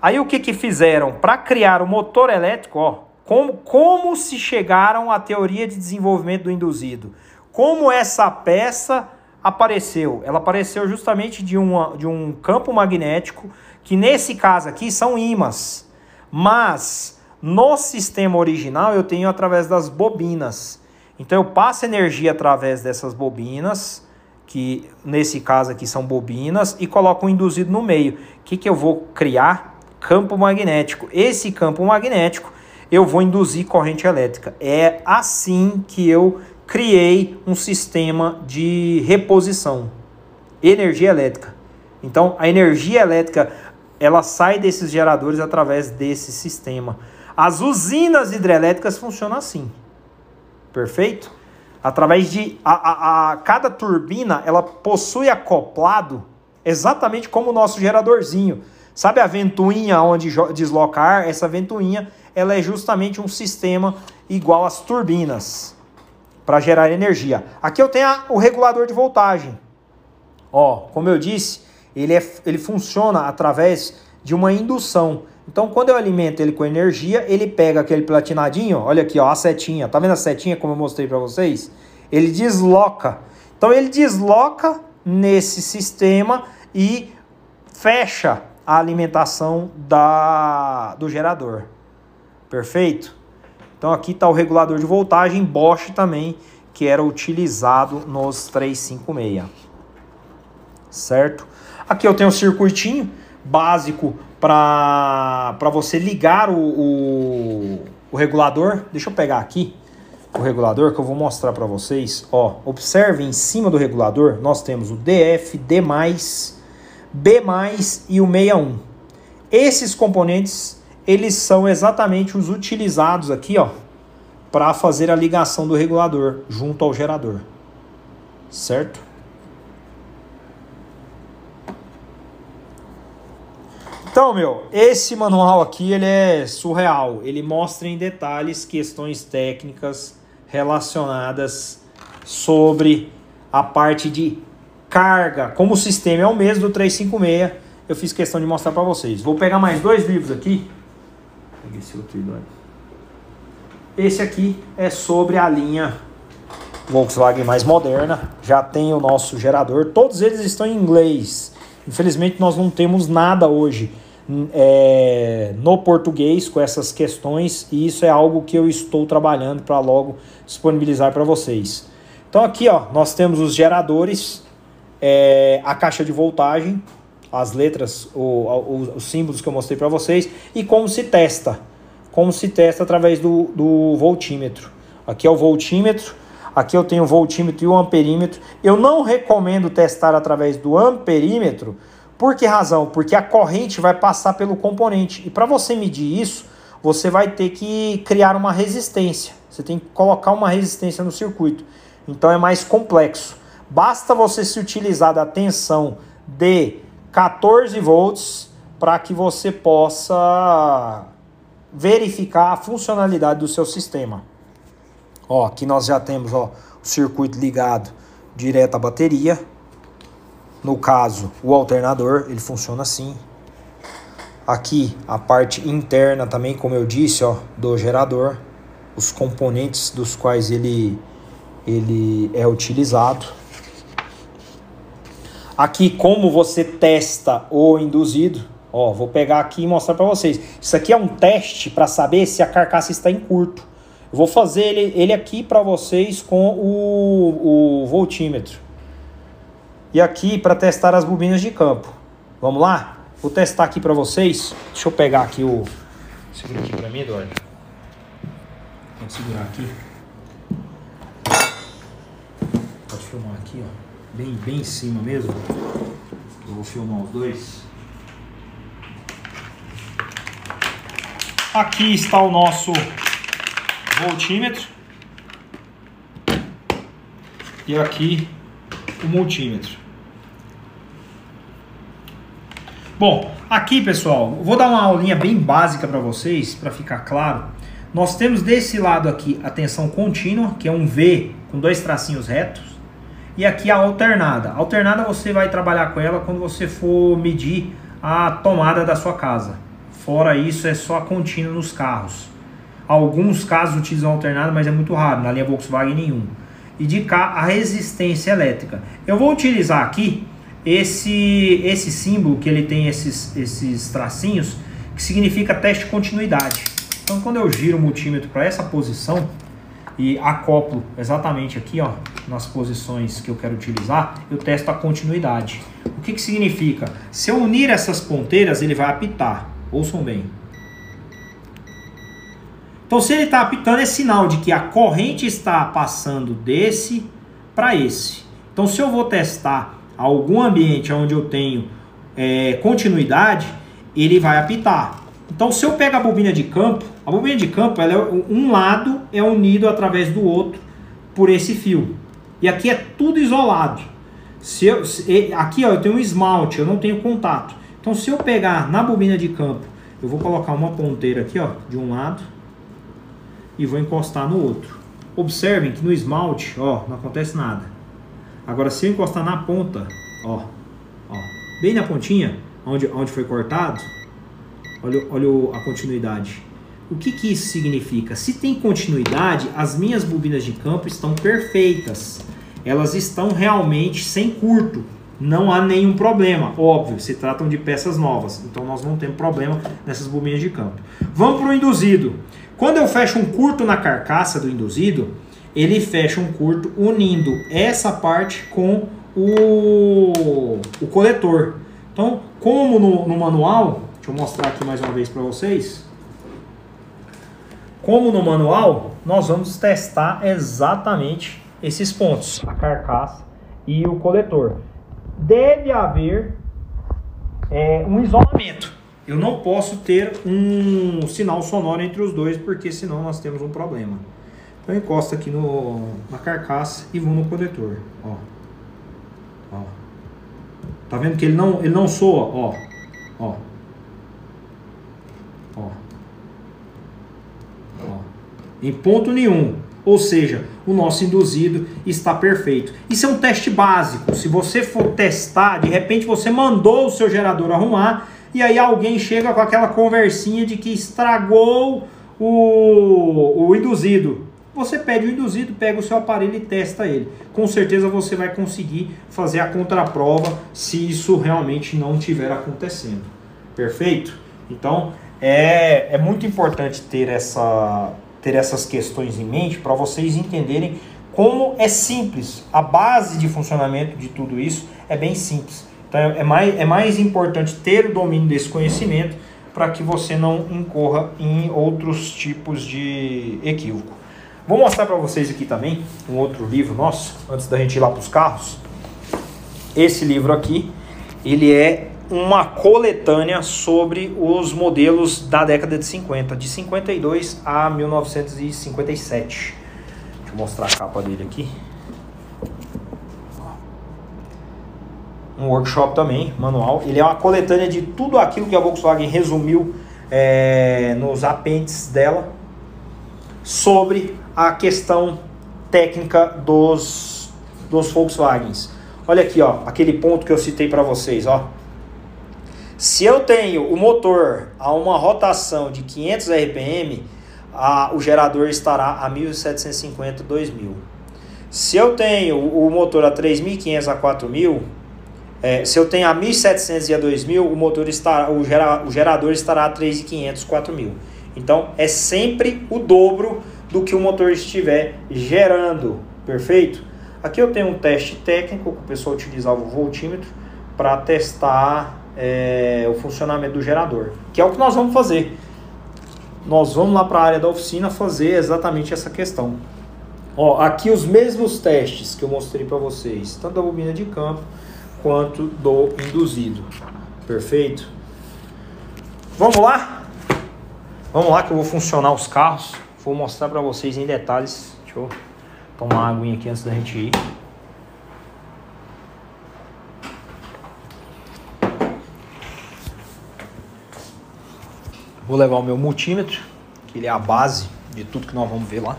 Aí o que, que fizeram? Para criar o motor elétrico, ó, como, como se chegaram à teoria de desenvolvimento do induzido? Como essa peça apareceu? Ela apareceu justamente de, uma, de um campo magnético, que nesse caso aqui são ímãs. Mas no sistema original eu tenho através das bobinas. Então eu passo energia através dessas bobinas, que nesse caso aqui são bobinas, e coloco um induzido no meio. O que, que eu vou criar? Campo magnético. Esse campo magnético eu vou induzir corrente elétrica. É assim que eu criei um sistema de reposição, energia elétrica. Então, a energia elétrica ela sai desses geradores através desse sistema. As usinas hidrelétricas funcionam assim, perfeito? Através de a, a, a cada turbina ela possui acoplado exatamente como o nosso geradorzinho. Sabe a ventoinha onde desloca ar? Essa ventoinha ela é justamente um sistema igual às turbinas para gerar energia. Aqui eu tenho a, o regulador de voltagem. Ó, como eu disse, ele, é, ele funciona através de uma indução. Então, quando eu alimento ele com energia, ele pega aquele platinadinho, olha aqui, ó, a setinha. Tá vendo a setinha como eu mostrei para vocês? Ele desloca. Então, ele desloca nesse sistema e fecha a alimentação da, do gerador. Perfeito? Então aqui está o regulador de voltagem Bosch também, que era utilizado nos 356. certo? Aqui eu tenho um circuitinho básico para você ligar o, o, o, regulador. Deixa eu pegar aqui o regulador que eu vou mostrar para vocês. Ó, observe em cima do regulador nós temos o DF, D+, B+, e o 61. Esses componentes, eles são exatamente os utilizados aqui, ó, para fazer a ligação do regulador junto ao gerador. Certo? Então, meu, esse manual aqui ele é surreal. Ele mostra em detalhes questões técnicas relacionadas sobre a parte de carga. Como o sistema é o mesmo do 356, eu fiz questão de mostrar para vocês. Vou pegar mais dois livros aqui. Peguei esse outro Esse aqui é sobre a linha Volkswagen mais moderna. Já tem o nosso gerador. Todos eles estão em inglês. Infelizmente nós não temos nada hoje é, no português com essas questões e isso é algo que eu estou trabalhando para logo disponibilizar para vocês. Então aqui ó, nós temos os geradores, é, a caixa de voltagem, as letras, o, o, os símbolos que eu mostrei para vocês e como se testa. Como se testa através do, do voltímetro. Aqui é o voltímetro, aqui eu tenho o voltímetro e o amperímetro. Eu não recomendo testar através do amperímetro, por que razão? Porque a corrente vai passar pelo componente. E para você medir isso, você vai ter que criar uma resistência. Você tem que colocar uma resistência no circuito. Então é mais complexo. Basta você se utilizar da tensão de 14 volts para que você possa verificar a funcionalidade do seu sistema. Ó, aqui nós já temos ó, o circuito ligado direto à bateria. No caso, o alternador, ele funciona assim. Aqui, a parte interna também, como eu disse, ó, do gerador. Os componentes dos quais ele, ele é utilizado. Aqui, como você testa o induzido. Ó, vou pegar aqui e mostrar para vocês. Isso aqui é um teste para saber se a carcaça está em curto. Eu vou fazer ele, ele aqui para vocês com o, o voltímetro. E aqui para testar as bobinas de campo. Vamos lá? Vou testar aqui para vocês. Deixa eu pegar aqui o... Segura aqui para mim, Eduardo. Vou segurar aqui. Pode filmar aqui, ó. Bem, bem em cima mesmo. Eu vou filmar os dois. Aqui está o nosso voltímetro. E aqui o multímetro. Bom, aqui pessoal, vou dar uma aulinha bem básica para vocês, para ficar claro. Nós temos desse lado aqui a tensão contínua, que é um V com dois tracinhos retos, e aqui a alternada. Alternada você vai trabalhar com ela quando você for medir a tomada da sua casa. Fora isso, é só a contínua nos carros. Alguns casos utilizam alternada, mas é muito raro, na linha Volkswagen nenhum e de cá a resistência elétrica. Eu vou utilizar aqui esse, esse símbolo que ele tem esses, esses tracinhos, que significa teste de continuidade. Então quando eu giro o multímetro para essa posição e acoplo exatamente aqui ó, nas posições que eu quero utilizar, eu testo a continuidade. O que, que significa? Se eu unir essas ponteiras, ele vai apitar. Ouçam bem. Então, se ele está apitando, é sinal de que a corrente está passando desse para esse. Então, se eu vou testar algum ambiente onde eu tenho é, continuidade, ele vai apitar. Então, se eu pego a bobina de campo, a bobina de campo, ela é, um lado é unido através do outro por esse fio. E aqui é tudo isolado. Se eu, se, aqui ó, eu tenho um esmalte, eu não tenho contato. Então, se eu pegar na bobina de campo, eu vou colocar uma ponteira aqui ó, de um lado e vou encostar no outro. Observem que no esmalte, ó, não acontece nada. Agora, se eu encostar na ponta, ó, ó, bem na pontinha, onde, onde foi cortado, olha, olha a continuidade. O que, que isso significa? Se tem continuidade, as minhas bobinas de campo estão perfeitas. Elas estão realmente sem curto. Não há nenhum problema. Óbvio, se tratam de peças novas. Então nós não temos problema nessas bobinas de campo. Vamos para o induzido. Quando eu fecho um curto na carcaça do induzido, ele fecha um curto unindo essa parte com o, o coletor. Então, como no, no manual, deixa eu mostrar aqui mais uma vez para vocês. Como no manual, nós vamos testar exatamente esses pontos, a carcaça e o coletor. Deve haver é, um isolamento. Eu não posso ter um sinal sonoro entre os dois, porque senão nós temos um problema. Então encosta aqui no, na carcaça e vou no coletor. Ó. Ó. Tá vendo que ele não, ele não soa? Ó. Ó. Em ponto nenhum. Ou seja, o nosso induzido está perfeito. Isso é um teste básico. Se você for testar, de repente você mandou o seu gerador arrumar e aí alguém chega com aquela conversinha de que estragou o, o induzido. Você pede o induzido, pega o seu aparelho e testa ele. Com certeza você vai conseguir fazer a contraprova se isso realmente não estiver acontecendo. Perfeito? Então é, é muito importante ter, essa, ter essas questões em mente para vocês entenderem como é simples. A base de funcionamento de tudo isso é bem simples. Então é mais, é mais importante ter o domínio desse conhecimento para que você não incorra em outros tipos de equívoco. Vou mostrar para vocês aqui também um outro livro nosso, antes da gente ir lá para os carros. Esse livro aqui, ele é uma coletânea sobre os modelos da década de 50, de 52 a 1957. Deixa eu mostrar a capa dele aqui. um workshop também, manual. Ele é uma coletânea de tudo aquilo que a Volkswagen resumiu é, nos apêndices dela sobre a questão técnica dos, dos Volkswagens. Olha aqui, ó, aquele ponto que eu citei para vocês, ó. Se eu tenho o motor a uma rotação de 500 RPM, a, o gerador estará a 1750, 2000. Se eu tenho o motor a 3500 a 4000, é, se eu tenho a 1.700 e a 2.000, o motor está, o, gera, o gerador estará a 3.500, 4.000. Então é sempre o dobro do que o motor estiver gerando, perfeito? Aqui eu tenho um teste técnico que o pessoal utilizava o voltímetro para testar é, o funcionamento do gerador, que é o que nós vamos fazer. Nós vamos lá para a área da oficina fazer exatamente essa questão. Ó, aqui os mesmos testes que eu mostrei para vocês, tanto da bobina de campo quanto do induzido. Perfeito? Vamos lá? Vamos lá que eu vou funcionar os carros. Vou mostrar para vocês em detalhes. Deixa eu tomar uma aguinha aqui antes da gente ir. Vou levar o meu multímetro, que ele é a base de tudo que nós vamos ver lá.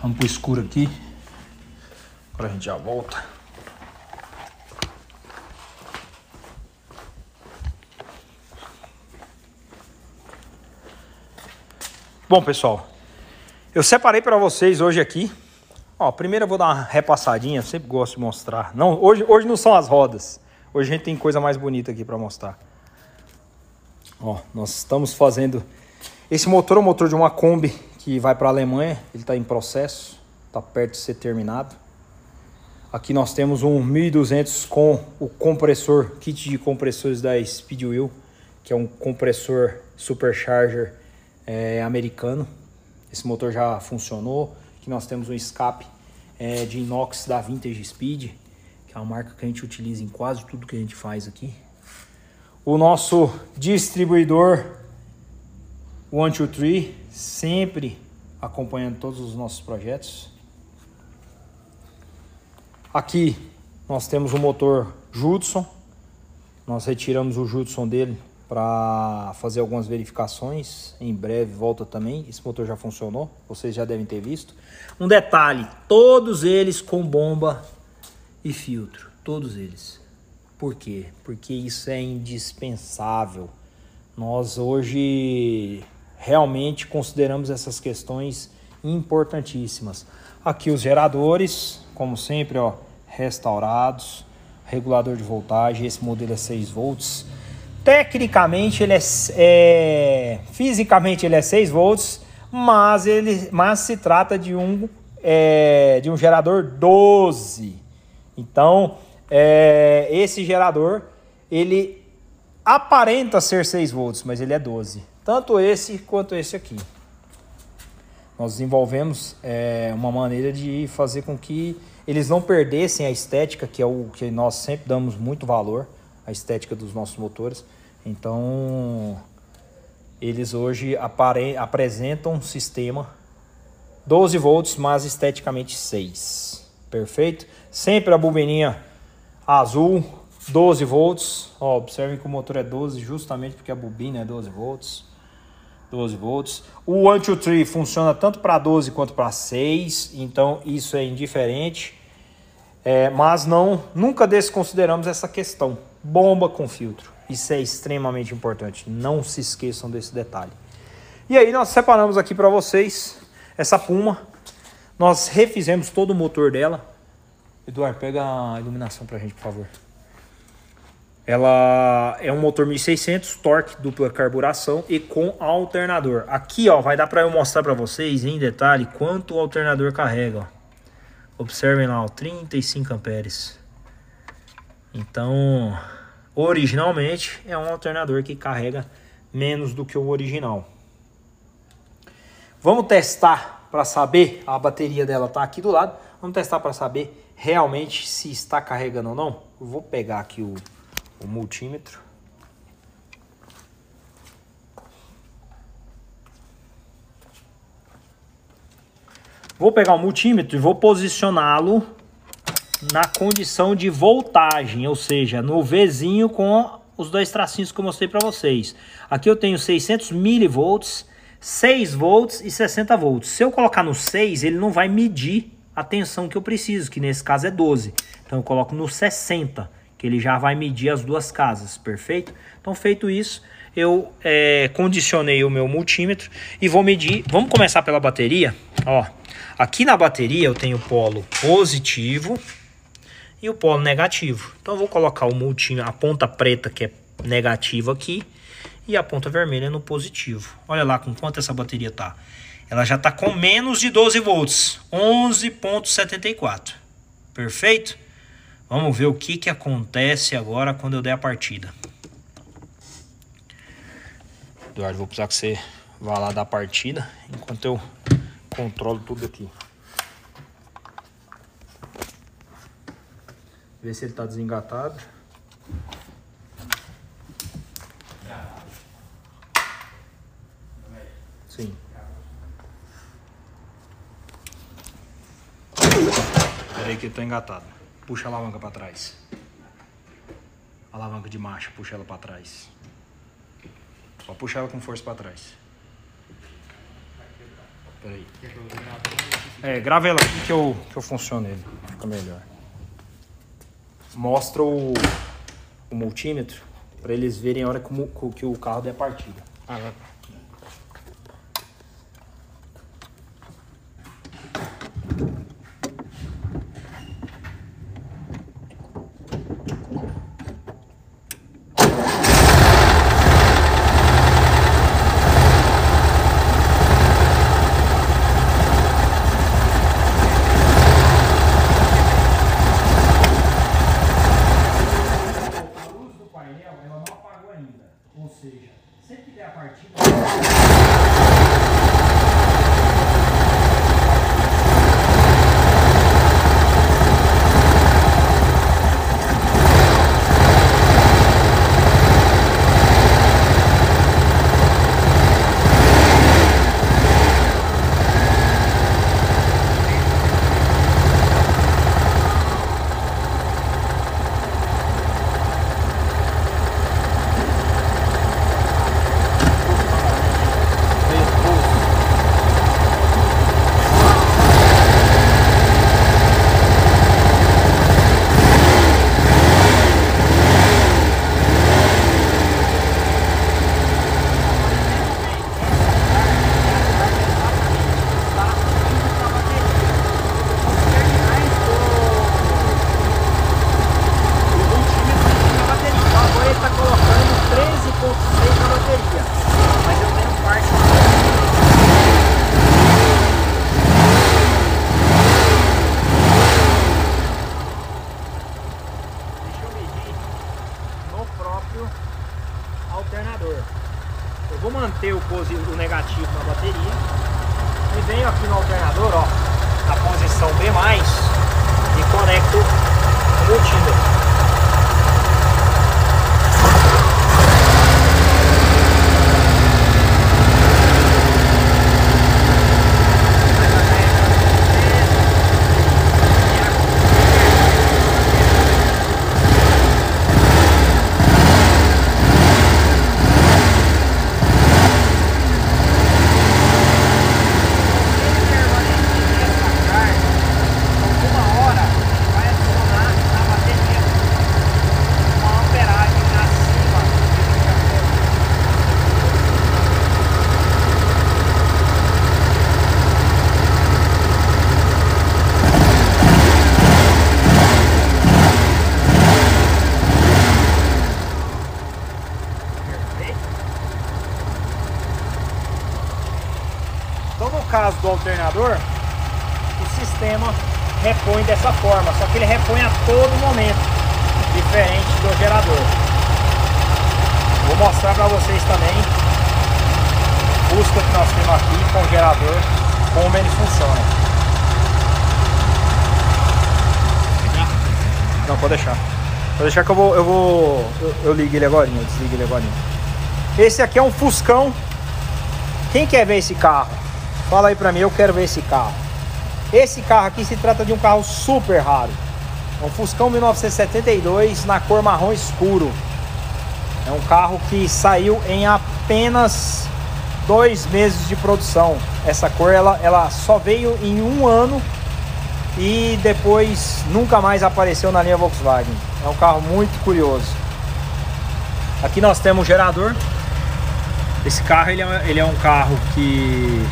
Vamos pro escuro aqui. Agora a gente já volta. Bom, pessoal, eu separei para vocês hoje aqui. Ó, primeiro eu vou dar uma repassadinha, eu sempre gosto de mostrar. Não, hoje, hoje não são as rodas. Hoje a gente tem coisa mais bonita aqui para mostrar. Ó, nós estamos fazendo esse motor é o motor de uma Kombi que vai para a Alemanha, ele está em processo, está perto de ser terminado. Aqui nós temos um 1200 com o compressor, kit de compressores da Speedwheel, que é um compressor supercharger é, americano. Esse motor já funcionou. Aqui nós temos um escape é, de inox da Vintage Speed, que é uma marca que a gente utiliza em quase tudo que a gente faz aqui. O nosso distribuidor One, Two, Three, sempre acompanhando todos os nossos projetos. Aqui nós temos o motor Judson. Nós retiramos o Judson dele para fazer algumas verificações. Em breve volta também. Esse motor já funcionou, vocês já devem ter visto. Um detalhe, todos eles com bomba e filtro, todos eles. Por quê? Porque isso é indispensável. Nós hoje realmente consideramos essas questões importantíssimas. Aqui os geradores, como sempre, ó, restaurados, regulador de voltagem, esse modelo é 6 volts. Tecnicamente ele é, é, fisicamente ele é 6 volts, mas, ele, mas se trata de um, é, de um gerador 12. Então, é, esse gerador, ele aparenta ser 6 volts, mas ele é 12. Tanto esse quanto esse aqui. Nós desenvolvemos é, uma maneira de fazer com que eles não perdessem a estética, que é o que nós sempre damos muito valor, a estética dos nossos motores. Então, eles hoje apresentam um sistema 12 volts, mas esteticamente 6. Perfeito? Sempre a bobininha azul, 12 volts. Ó, observem que o motor é 12 justamente porque a bobina é 12 volts. 12 volts. O 1, 2, 3 funciona tanto para 12 quanto para 6, então isso é indiferente. É, mas não, nunca desconsideramos essa questão. Bomba com filtro. Isso é extremamente importante. Não se esqueçam desse detalhe. E aí nós separamos aqui para vocês essa Puma. Nós refizemos todo o motor dela. Eduardo, pega a iluminação para a gente, por favor. Ela é um motor 1600, torque, dupla carburação e com alternador. Aqui, ó, vai dar para eu mostrar para vocês em detalhe quanto o alternador carrega. Ó. Observem lá, ó, 35 amperes. Então, originalmente é um alternador que carrega menos do que o original. Vamos testar para saber, a bateria dela está aqui do lado. Vamos testar para saber realmente se está carregando ou não. Eu vou pegar aqui o o multímetro. Vou pegar o multímetro e vou posicioná-lo na condição de voltagem, ou seja, no Vzinho com os dois tracinhos que eu mostrei para vocês. Aqui eu tenho 600 milivolts, 6 volts e 60 volts. Se eu colocar no 6, ele não vai medir a tensão que eu preciso, que nesse caso é 12. Então eu coloco no 60 que ele já vai medir as duas casas, perfeito? Então, feito isso, eu é, condicionei o meu multímetro e vou medir. Vamos começar pela bateria. Ó, aqui na bateria eu tenho polo positivo e o polo negativo. Então, eu vou colocar o multímetro, a ponta preta que é negativa aqui e a ponta vermelha no positivo. Olha lá com quanto essa bateria tá. Ela já está com menos de 12 volts, 11.74. Perfeito? Vamos ver o que, que acontece agora quando eu der a partida. Eduardo, vou precisar que você vá lá dar a partida enquanto eu controlo tudo aqui. Ver se ele está desengatado. Sim. Peraí que ele tá engatado. Puxa a alavanca para trás. Alavanca de marcha, puxa ela para trás. Só puxa ela com força para trás. Peraí. É, grava ela aqui que eu, que eu funciono ele. Fica melhor mostra o, o multímetro para eles verem a hora que o, que o carro der partida. Ah. Deixar que eu vou. Eu vou. Eu, eu ligo ele agora, eu desligo ele agora. Esse aqui é um Fuscão. Quem quer ver esse carro? Fala aí pra mim, eu quero ver esse carro. Esse carro aqui se trata de um carro super raro. É um Fuscão 1972 na cor marrom escuro. É um carro que saiu em apenas dois meses de produção. Essa cor ela, ela só veio em um ano e depois nunca mais apareceu na linha Volkswagen. É um carro muito curioso. Aqui nós temos o gerador. Esse carro ele é, ele é um carro que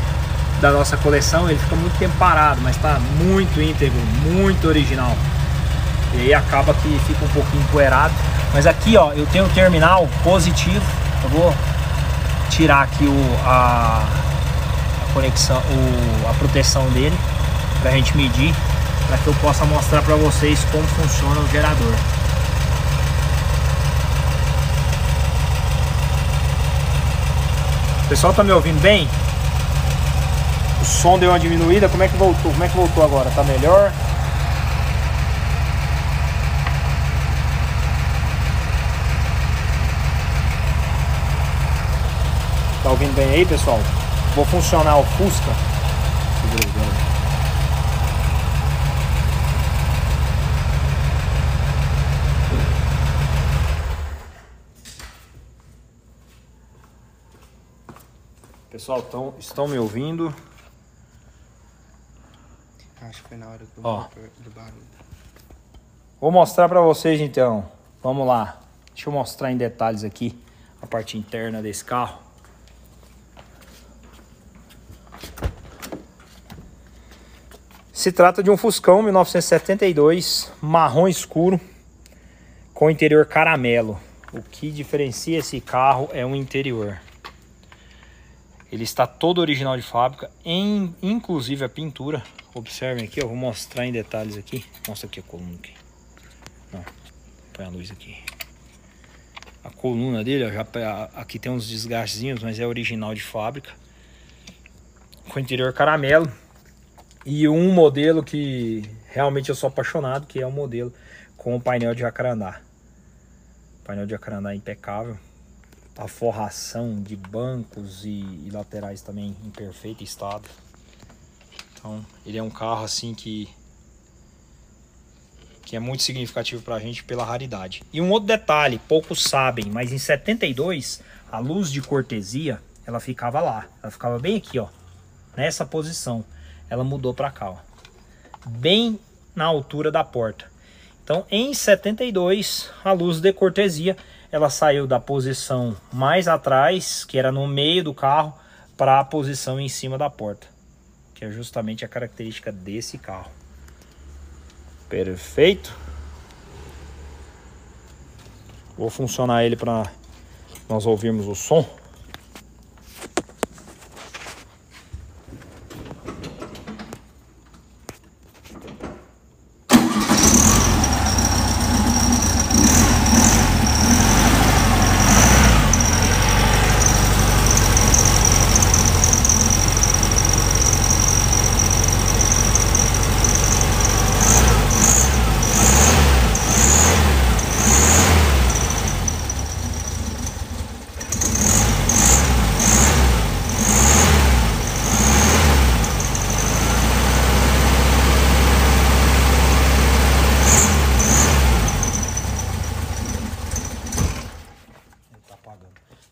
da nossa coleção, ele fica muito tempo parado, mas está muito íntegro, muito original. E aí acaba que fica um pouquinho empoeirado. Mas aqui, ó, eu tenho o terminal positivo. Eu vou tirar aqui o, a, a conexão, o, a proteção dele para a gente medir, para que eu possa mostrar para vocês como funciona o gerador. Pessoal tá me ouvindo bem? O som deu uma diminuída, como é que voltou? Como é que voltou agora? Tá melhor? Tá ouvindo bem aí, pessoal? Vou funcionar o Fusca. Pessoal, tão, estão me ouvindo? Acho que foi na hora do, Ó, do barulho. Vou mostrar para vocês então. Vamos lá. Deixa eu mostrar em detalhes aqui a parte interna desse carro. Se trata de um Fuscão 1972, marrom escuro, com interior caramelo. O que diferencia esse carro é o interior. Ele está todo original de fábrica, em, inclusive a pintura. Observem aqui, eu vou mostrar em detalhes aqui. Mostra aqui a coluna aqui. Não, põe a luz aqui. A coluna dele, ó, já, aqui tem uns desgastezinhos, mas é original de fábrica. Com interior caramelo. E um modelo que realmente eu sou apaixonado, que é o modelo com o painel de jacarandá. Painel de jacarandá impecável. A forração de bancos e, e laterais também em perfeito estado. Então, ele é um carro assim que que é muito significativo para a gente pela raridade. E um outro detalhe, poucos sabem, mas em 72 a luz de cortesia ela ficava lá, ela ficava bem aqui, ó, nessa posição. Ela mudou para cá, ó, bem na altura da porta. Então, em 72 a luz de cortesia ela saiu da posição mais atrás, que era no meio do carro, para a posição em cima da porta que é justamente a característica desse carro. Perfeito. Vou funcionar ele para nós ouvirmos o som.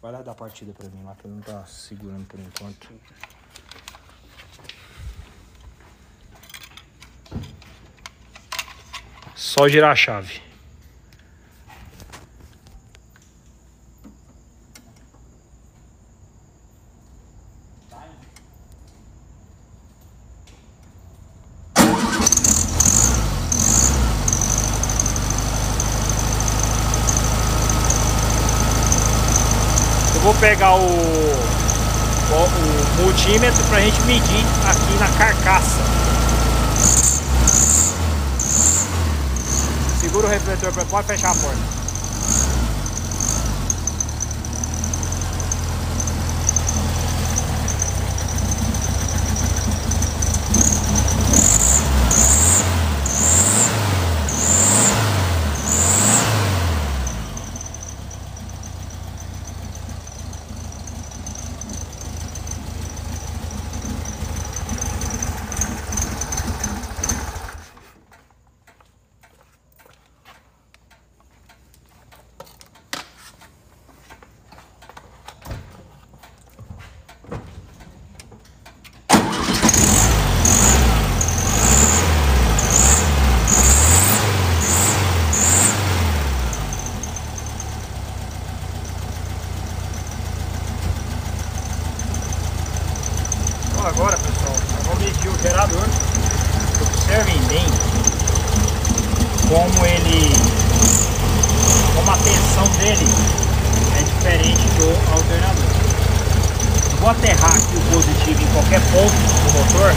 Vai lá dar partida pra mim lá, que eu não tá segurando por enquanto. Só girar a chave. Eu vou pegar o, o, o multímetro pra gente medir aqui na carcaça. Segura o refletor, pode fechar a porta. Então agora, pessoal, eu vou medir o gerador. Observem bem como ele, como a tensão dele é diferente do alternador. Eu vou aterrar aqui o positivo em qualquer ponto do motor.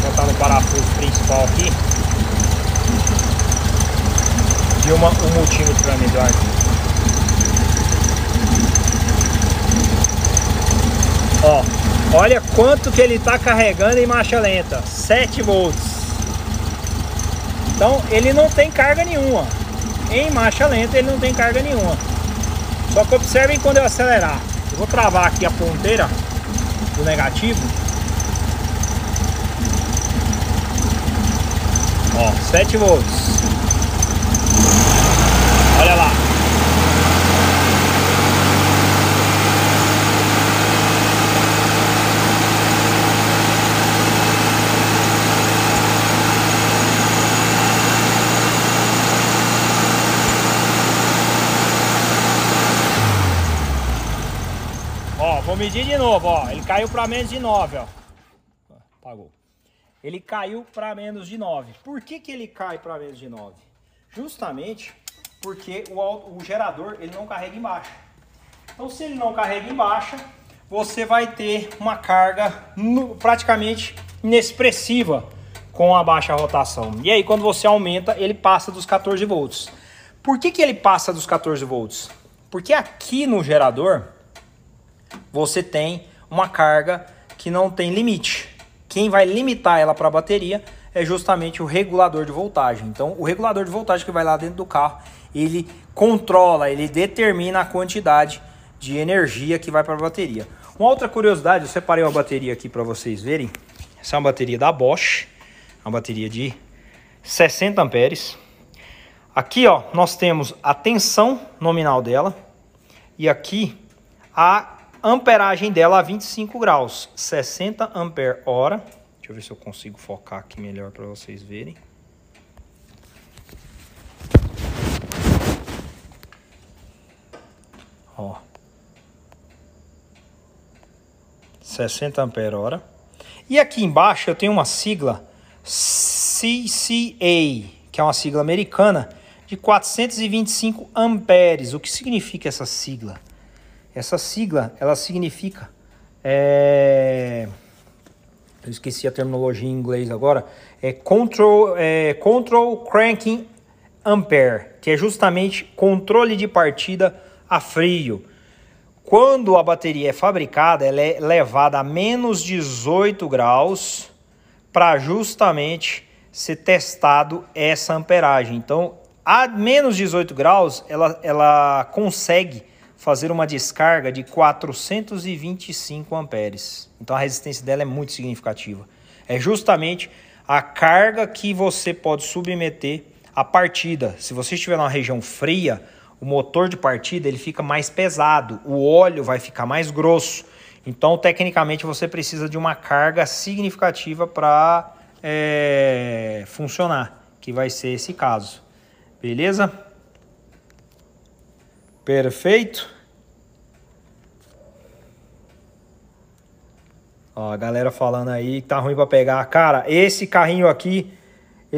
Vou botar no parafuso principal aqui. E uma, um multímetro para melhor. Ó, olha quanto que ele está carregando em marcha lenta, 7 volts. Então ele não tem carga nenhuma. Em marcha lenta ele não tem carga nenhuma. Só que observem quando eu acelerar. Eu vou travar aqui a ponteira do negativo. Ó, 7 volts. Olha lá. Ó, vou medir de novo, ó. Ele caiu para menos de 9, ó. Apagou. Ele caiu para menos de 9. Por que, que ele cai para menos de 9? Justamente porque o, o gerador ele não carrega em baixa. Então, se ele não carrega em baixa, você vai ter uma carga nu- praticamente inexpressiva com a baixa rotação. E aí, quando você aumenta, ele passa dos 14 volts. Por que, que ele passa dos 14 volts? Porque aqui no gerador você tem uma carga que não tem limite. Quem vai limitar ela para a bateria é justamente o regulador de voltagem. Então, o regulador de voltagem que vai lá dentro do carro, ele controla, ele determina a quantidade de energia que vai para a bateria. Uma outra curiosidade, eu separei uma bateria aqui para vocês verem. Essa é uma bateria da Bosch, uma bateria de 60 amperes. Aqui, ó, nós temos a tensão nominal dela e aqui a amperagem dela a 25 graus, 60 ampere hora. Deixa eu ver se eu consigo focar aqui melhor para vocês verem. Ó. 60 ampere hora. E aqui embaixo eu tenho uma sigla CCA, que é uma sigla americana de 425 amperes. O que significa essa sigla? Essa sigla, ela significa é, eu esqueci a terminologia em inglês agora, é control, é control cranking ampere, que é justamente controle de partida a frio. Quando a bateria é fabricada, ela é levada a menos 18 graus para justamente ser testado essa amperagem. Então, a menos 18 graus, ela, ela consegue fazer uma descarga de 425 amperes. Então, a resistência dela é muito significativa. É justamente a carga que você pode submeter à partida. Se você estiver numa região fria, o motor de partida ele fica mais pesado, o óleo vai ficar mais grosso. Então, tecnicamente, você precisa de uma carga significativa para é, funcionar, que vai ser esse caso. Beleza? Perfeito. Ó, a galera falando aí que tá ruim para pegar. Cara, esse carrinho aqui,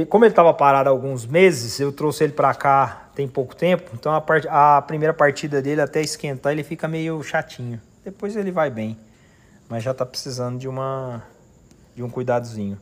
como ele tava parado há alguns meses, eu trouxe ele para cá tem pouco tempo, então a, part... a primeira partida dele até esquentar ele fica meio chatinho. Depois ele vai bem, mas já tá precisando de uma de um cuidadozinho.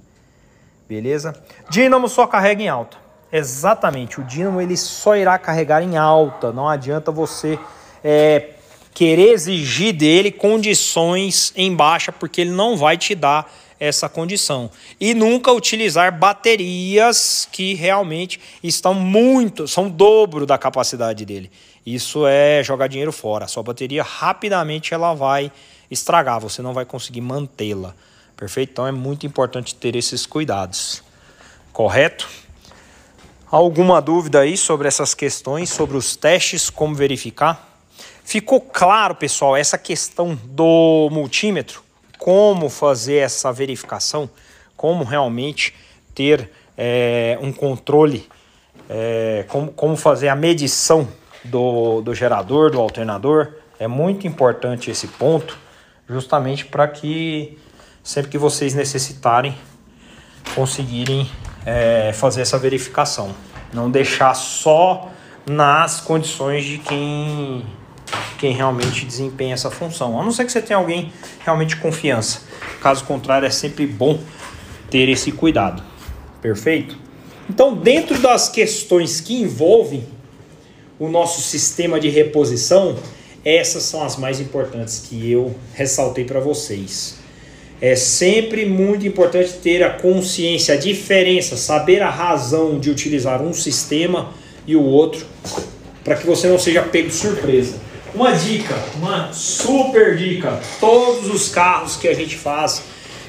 Beleza? Dínamo só carrega em alta. Exatamente, o dínamo ele só irá carregar em alta. Não adianta você é, querer exigir dele condições em baixa, porque ele não vai te dar essa condição. E nunca utilizar baterias que realmente estão muito, são dobro da capacidade dele. Isso é jogar dinheiro fora. A sua bateria rapidamente ela vai estragar, você não vai conseguir mantê-la. Perfeito? Então é muito importante ter esses cuidados. Correto? Alguma dúvida aí sobre essas questões, sobre os testes, como verificar? Ficou claro, pessoal, essa questão do multímetro? Como fazer essa verificação? Como realmente ter é, um controle? É, como, como fazer a medição do, do gerador, do alternador? É muito importante esse ponto, justamente para que sempre que vocês necessitarem, conseguirem é, fazer essa verificação. Não deixar só nas condições de quem, quem realmente desempenha essa função. A não ser que você tenha alguém realmente de confiança. Caso contrário, é sempre bom ter esse cuidado. Perfeito? Então, dentro das questões que envolvem o nosso sistema de reposição, essas são as mais importantes que eu ressaltei para vocês. É sempre muito importante ter a consciência, a diferença, saber a razão de utilizar um sistema e o outro, para que você não seja pego de surpresa. Uma dica, uma super dica: todos os carros que a gente faz,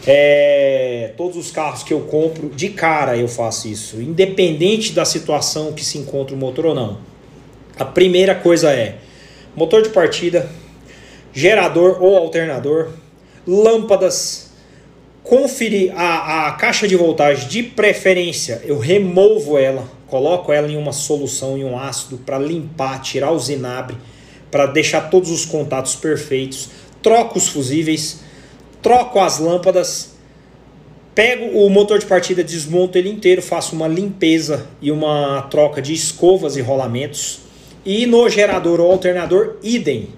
é, todos os carros que eu compro, de cara eu faço isso, independente da situação que se encontra o motor ou não. A primeira coisa é motor de partida, gerador ou alternador, lâmpadas, conferir a, a caixa de voltagem de preferência, eu removo ela, coloco ela em uma solução, em um ácido para limpar, tirar o zinabre, para deixar todos os contatos perfeitos, troco os fusíveis, troco as lâmpadas, pego o motor de partida, desmonto ele inteiro, faço uma limpeza e uma troca de escovas e rolamentos. E no gerador ou alternador, idem.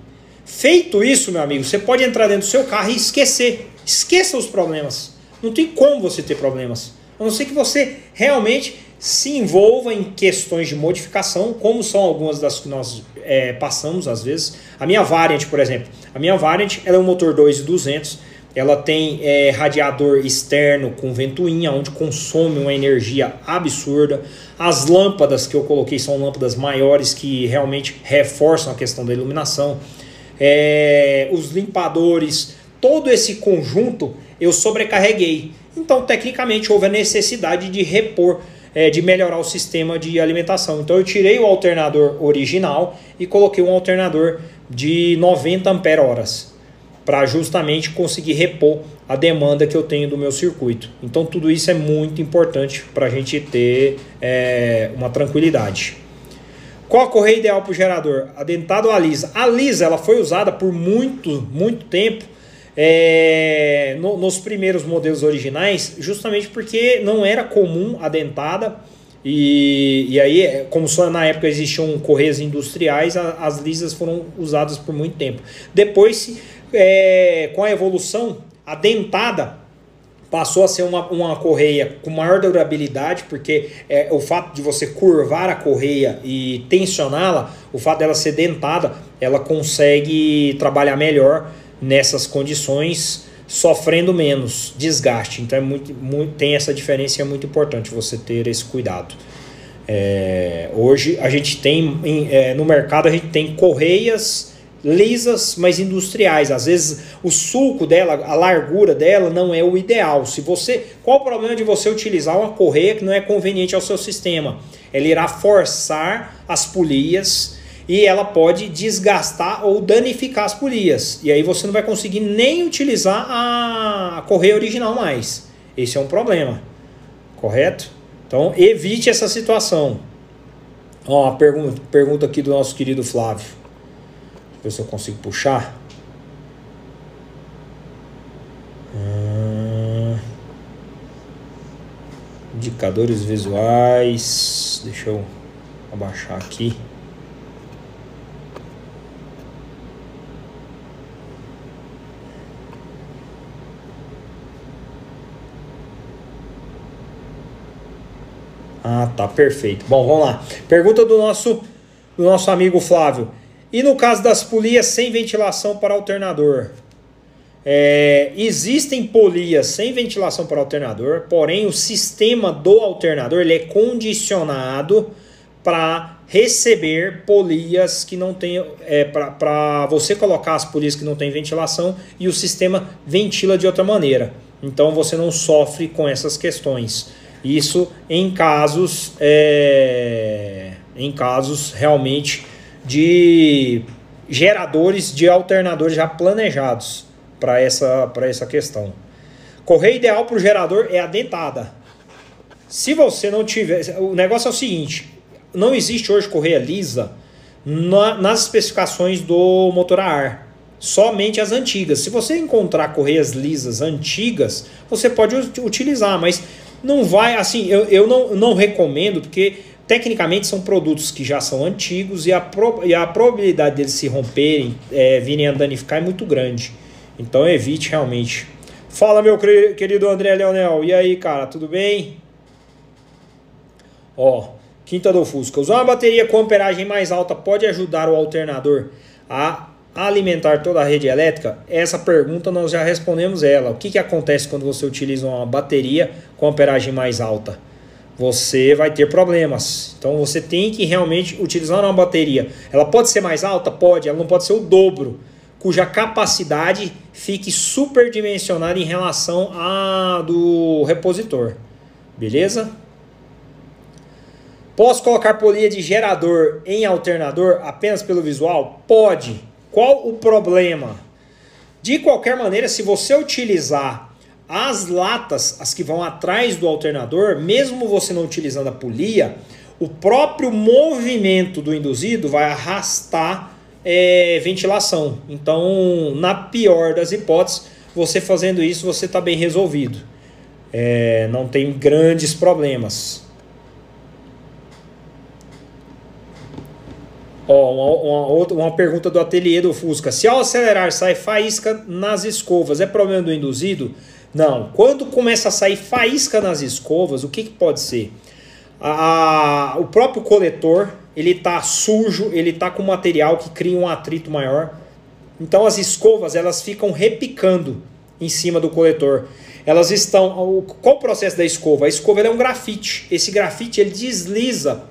Feito isso, meu amigo, você pode entrar dentro do seu carro e esquecer. Esqueça os problemas. Não tem como você ter problemas. A não ser que você realmente se envolva em questões de modificação, como são algumas das que nós é, passamos às vezes. A minha Variant, por exemplo. A minha Variant ela é um motor 2.200. Ela tem é, radiador externo com ventoinha, onde consome uma energia absurda. As lâmpadas que eu coloquei são lâmpadas maiores que realmente reforçam a questão da iluminação é, os limpadores, todo esse conjunto eu sobrecarreguei. Então, tecnicamente, houve a necessidade de repor, é, de melhorar o sistema de alimentação. Então, eu tirei o alternador original e coloquei um alternador de 90 ampere-horas para justamente conseguir repor a demanda que eu tenho do meu circuito. Então, tudo isso é muito importante para a gente ter é, uma tranquilidade. Qual a correia ideal para o gerador? A dentada ou a lisa? A lisa ela foi usada por muito, muito tempo é, no, nos primeiros modelos originais, justamente porque não era comum a dentada. E, e aí, é, como só na época existiam correias industriais, a, as lisas foram usadas por muito tempo. Depois, é, com a evolução, a dentada passou a ser uma, uma correia com maior durabilidade, porque é, o fato de você curvar a correia e tensioná-la, o fato dela ser dentada, ela consegue trabalhar melhor nessas condições, sofrendo menos desgaste. Então é muito, muito, tem essa diferença e é muito importante você ter esse cuidado. É, hoje a gente tem em, é, no mercado a gente tem correias lisas, mas industriais. Às vezes o sulco dela, a largura dela não é o ideal. Se você, qual o problema de você utilizar uma correia que não é conveniente ao seu sistema? Ela irá forçar as polias e ela pode desgastar ou danificar as polias. E aí você não vai conseguir nem utilizar a correia original mais. Esse é um problema, correto? Então evite essa situação. Ó, a pergunta, pergunta aqui do nosso querido Flávio. Deixa eu ver se eu consigo puxar. Hum, indicadores visuais. Deixa eu abaixar aqui. Ah, tá, perfeito. Bom, vamos lá. Pergunta do nosso, do nosso amigo Flávio. E no caso das polias sem ventilação para alternador? É, existem polias sem ventilação para alternador, porém o sistema do alternador ele é condicionado para receber polias que não tem é, para você colocar as polias que não tem ventilação e o sistema ventila de outra maneira. Então você não sofre com essas questões. Isso em casos, é, em casos realmente de geradores de alternadores já planejados para essa, essa questão. Correia ideal para o gerador é a dentada. Se você não tiver. O negócio é o seguinte: não existe hoje correia lisa na, nas especificações do motor a ar. Somente as antigas. Se você encontrar correias lisas antigas, você pode utilizar, mas não vai, assim, eu, eu não, não recomendo, porque tecnicamente são produtos que já são antigos e a, pro, e a probabilidade deles se romperem, é, virem a danificar é muito grande. Então evite realmente. Fala, meu querido André Leonel. E aí, cara, tudo bem? Ó, quinta do Fusca. Usar uma bateria com amperagem mais alta pode ajudar o alternador a alimentar toda a rede elétrica? Essa pergunta nós já respondemos ela. O que, que acontece quando você utiliza uma bateria com amperagem mais alta? Você vai ter problemas. Então você tem que realmente utilizar uma bateria. Ela pode ser mais alta? Pode, ela não pode ser o dobro, cuja capacidade fique superdimensionada em relação à do repositor. Beleza? Posso colocar polia de gerador em alternador apenas pelo visual? Pode. Qual o problema? De qualquer maneira, se você utilizar as latas, as que vão atrás do alternador, mesmo você não utilizando a polia, o próprio movimento do induzido vai arrastar é, ventilação. Então, na pior das hipóteses, você fazendo isso, você está bem resolvido. É, não tem grandes problemas. Ó, uma, uma, uma pergunta do ateliê do Fusca. Se ao acelerar sai faísca nas escovas, é problema do induzido? Não. Quando começa a sair faísca nas escovas, o que, que pode ser? A, o próprio coletor, ele está sujo, ele está com material que cria um atrito maior. Então as escovas, elas ficam repicando em cima do coletor. Elas estão... Qual o processo da escova? A escova é um grafite. Esse grafite, ele desliza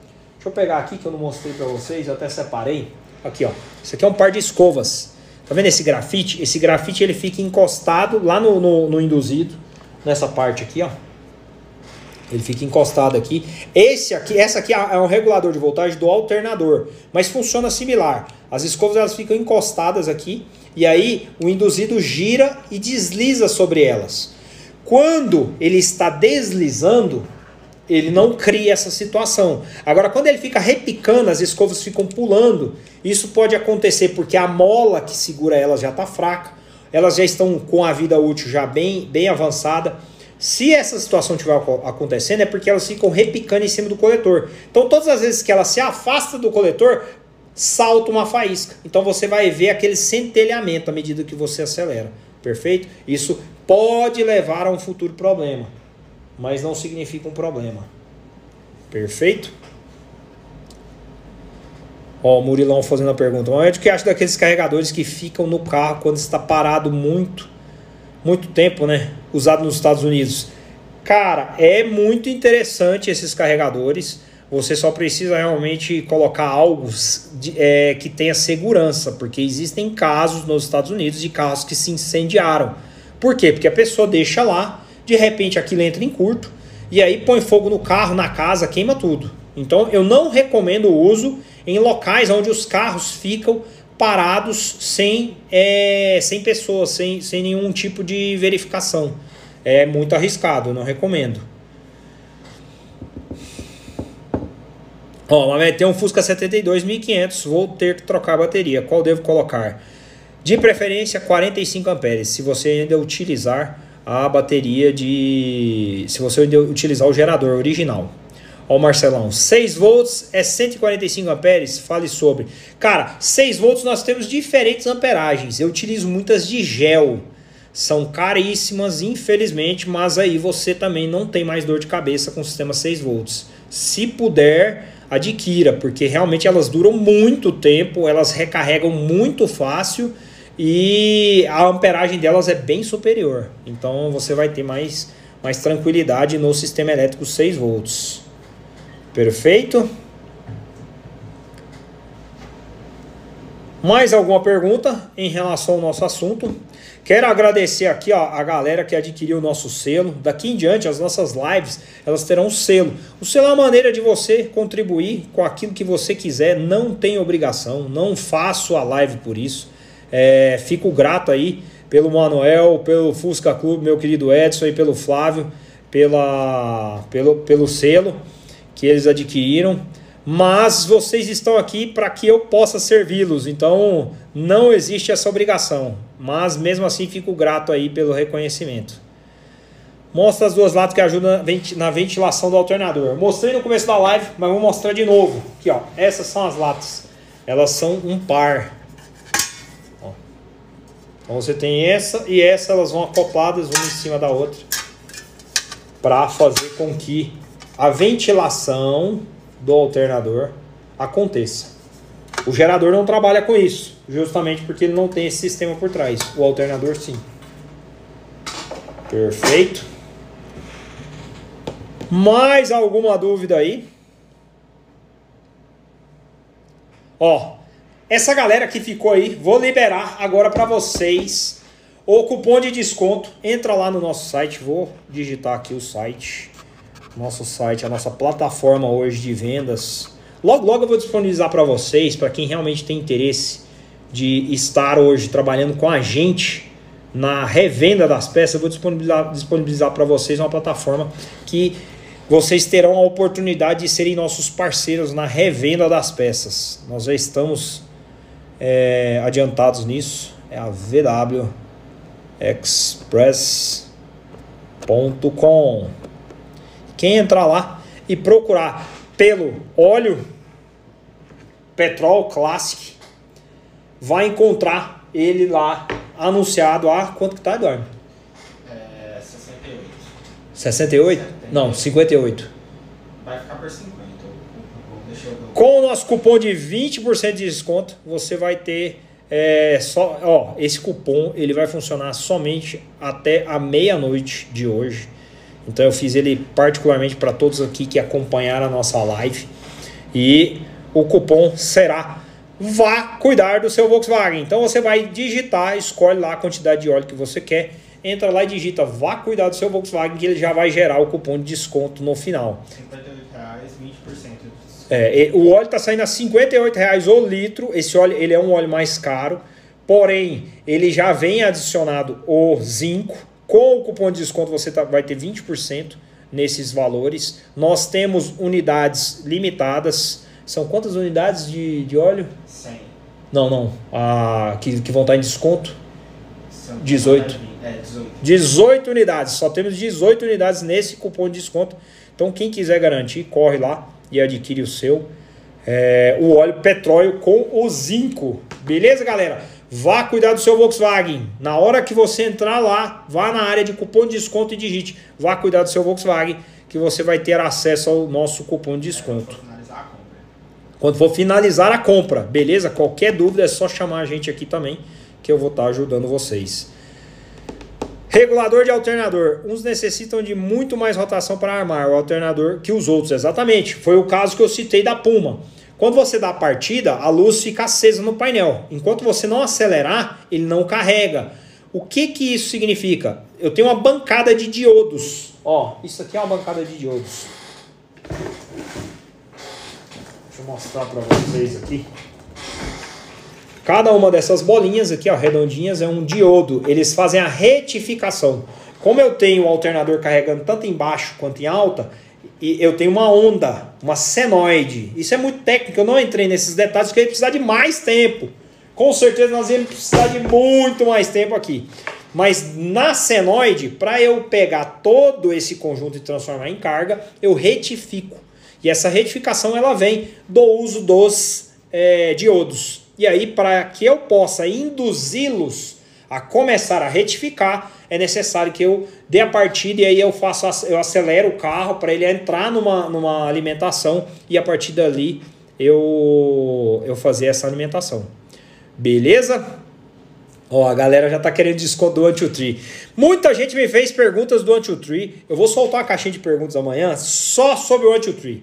Deixa eu pegar aqui que eu não mostrei para vocês, eu até separei. Aqui, ó. Isso aqui é um par de escovas. Tá vendo esse grafite? Esse grafite ele fica encostado lá no, no, no induzido, nessa parte aqui, ó. Ele fica encostado aqui. Esse aqui, essa aqui é um regulador de voltagem do alternador, mas funciona similar. As escovas elas ficam encostadas aqui e aí o induzido gira e desliza sobre elas. Quando ele está deslizando, ele não cria essa situação. Agora, quando ele fica repicando, as escovas ficam pulando. Isso pode acontecer porque a mola que segura elas já está fraca, elas já estão com a vida útil já bem, bem avançada. Se essa situação estiver acontecendo, é porque elas ficam repicando em cima do coletor. Então, todas as vezes que ela se afasta do coletor, salta uma faísca. Então, você vai ver aquele centelhamento à medida que você acelera. Perfeito? Isso pode levar a um futuro problema mas não significa um problema. Perfeito? Ó, o Murilão fazendo a pergunta. Mas o que acha daqueles carregadores que ficam no carro quando está parado muito, muito tempo, né? Usado nos Estados Unidos. Cara, é muito interessante esses carregadores. Você só precisa realmente colocar algo de, é, que tenha segurança, porque existem casos nos Estados Unidos de carros que se incendiaram. Por quê? Porque a pessoa deixa lá, de repente aquilo entra em curto e aí põe fogo no carro, na casa, queima tudo. Então eu não recomendo o uso em locais onde os carros ficam parados sem, é, sem pessoas, sem, sem nenhum tipo de verificação. É muito arriscado, não recomendo. Ó, mas tem um Fusca 72 1500, vou ter que trocar a bateria. Qual devo colocar? De preferência 45 amperes, se você ainda utilizar a bateria de se você utilizar o gerador original. Ó, Marcelão, 6 volts é 145 amperes? Fale sobre. Cara, 6 volts nós temos diferentes amperagens. Eu utilizo muitas de gel. São caríssimas, infelizmente, mas aí você também não tem mais dor de cabeça com o sistema 6 volts. Se puder, adquira, porque realmente elas duram muito tempo, elas recarregam muito fácil e a amperagem delas é bem superior. Então você vai ter mais, mais tranquilidade no sistema elétrico 6 volts. Perfeito? Mais alguma pergunta em relação ao nosso assunto? Quero agradecer aqui ó, a galera que adquiriu o nosso selo. Daqui em diante, as nossas lives elas terão um selo. O selo é uma maneira de você contribuir com aquilo que você quiser. Não tem obrigação, não faço a live por isso. É, fico grato aí pelo Manuel, pelo Fusca Clube, meu querido Edson e pelo Flávio, pela, pelo, pelo selo que eles adquiriram, mas vocês estão aqui para que eu possa servi-los, então não existe essa obrigação, mas mesmo assim fico grato aí pelo reconhecimento. Mostra as duas latas que ajudam na ventilação do alternador. Mostrei no começo da live, mas vou mostrar de novo. Aqui, ó. Essas são as latas. Elas são um par. Então você tem essa e essa, elas vão acopladas uma em cima da outra para fazer com que a ventilação do alternador aconteça. O gerador não trabalha com isso, justamente porque ele não tem esse sistema por trás. O alternador sim. Perfeito. Mais alguma dúvida aí? Ó, essa galera que ficou aí, vou liberar agora para vocês o cupom de desconto. Entra lá no nosso site, vou digitar aqui o site nosso site, a nossa plataforma hoje de vendas. Logo, logo eu vou disponibilizar para vocês, para quem realmente tem interesse de estar hoje trabalhando com a gente na revenda das peças, eu vou disponibilizar, disponibilizar para vocês uma plataforma que vocês terão a oportunidade de serem nossos parceiros na revenda das peças. Nós já estamos é, adiantados nisso. É a VWExpress.com. Quem entrar lá e procurar pelo óleo Petrol Classic vai encontrar ele lá anunciado a quanto que tá, Eduardo? É 68. 68? 70. Não, 58. Vai ficar por 50. Com o nosso cupom de 20% de desconto, você vai ter é, só, ó, esse cupom ele vai funcionar somente até a meia-noite de hoje. Então eu fiz ele particularmente para todos aqui que acompanharam a nossa live. E o cupom será Vá cuidar do seu Volkswagen. Então você vai digitar, escolhe lá a quantidade de óleo que você quer, entra lá e digita Vá cuidar do seu Volkswagen, que ele já vai gerar o cupom de desconto no final. R$ reais, 20%. É, o óleo está saindo a R$ reais o litro. Esse óleo ele é um óleo mais caro, porém ele já vem adicionado o zinco com o cupom de desconto você tá, vai ter 20% nesses valores. Nós temos unidades limitadas. São quantas unidades de, de óleo? 100. Não, não. Ah, que, que vão estar em desconto? São 18. É, 18. 18 unidades. Só temos 18 unidades nesse cupom de desconto. Então, quem quiser garantir, corre lá e adquire o seu. É, o óleo petróleo com o zinco. Beleza, galera? Vá cuidar do seu Volkswagen. Na hora que você entrar lá, vá na área de cupom de desconto e digite. Vá cuidar do seu Volkswagen, que você vai ter acesso ao nosso cupom de desconto. Quando for finalizar a compra, beleza? Qualquer dúvida é só chamar a gente aqui também, que eu vou estar ajudando vocês. Regulador de alternador. Uns necessitam de muito mais rotação para armar o alternador que os outros, exatamente. Foi o caso que eu citei da Puma. Quando você dá a partida, a luz fica acesa no painel. Enquanto você não acelerar, ele não carrega. O que que isso significa? Eu tenho uma bancada de diodos. Ó, isso aqui é uma bancada de diodos. Deixa eu mostrar para vocês aqui. Cada uma dessas bolinhas aqui, ó, redondinhas, é um diodo. Eles fazem a retificação. Como eu tenho o alternador carregando tanto embaixo quanto em alta, e eu tenho uma onda, uma senoide. Isso é muito técnico, eu não entrei nesses detalhes porque ia precisar de mais tempo. Com certeza nós íamos precisar de muito mais tempo aqui. Mas na senoide, para eu pegar todo esse conjunto e transformar em carga, eu retifico. E essa retificação ela vem do uso dos é, diodos. E aí, para que eu possa induzi-los a começar a retificar, é necessário que eu dê a partida e aí eu faço, eu acelero o carro para ele entrar numa, numa alimentação e a partir dali eu, eu fazer essa alimentação. Beleza? Ó, a galera já tá querendo desconto do Anti-Tree. Muita gente me fez perguntas do Anti-Tree. Eu vou soltar uma caixinha de perguntas amanhã só sobre o Anti-Tree.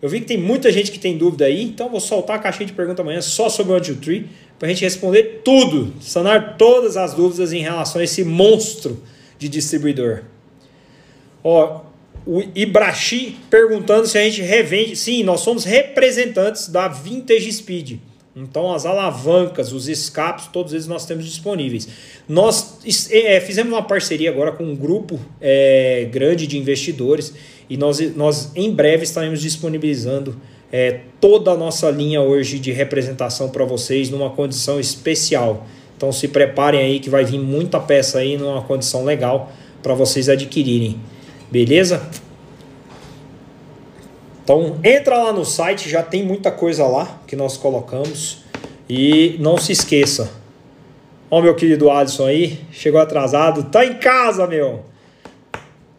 Eu vi que tem muita gente que tem dúvida aí, então vou soltar a caixinha de perguntas amanhã só sobre o Anti-Tree para a gente responder tudo, sanar todas as dúvidas em relação a esse monstro de distribuidor. Ó, o Ibrachi perguntando se a gente revende. Sim, nós somos representantes da Vintage Speed. Então, as alavancas, os escapes, todos eles nós temos disponíveis. Nós é, fizemos uma parceria agora com um grupo é, grande de investidores e nós, nós em breve estaremos disponibilizando é, toda a nossa linha hoje de representação para vocês numa condição especial. Então se preparem aí que vai vir muita peça aí numa condição legal para vocês adquirirem. Beleza? Então entra lá no site, já tem muita coisa lá que nós colocamos. E não se esqueça. Ó meu querido Alisson aí, chegou atrasado, tá em casa, meu.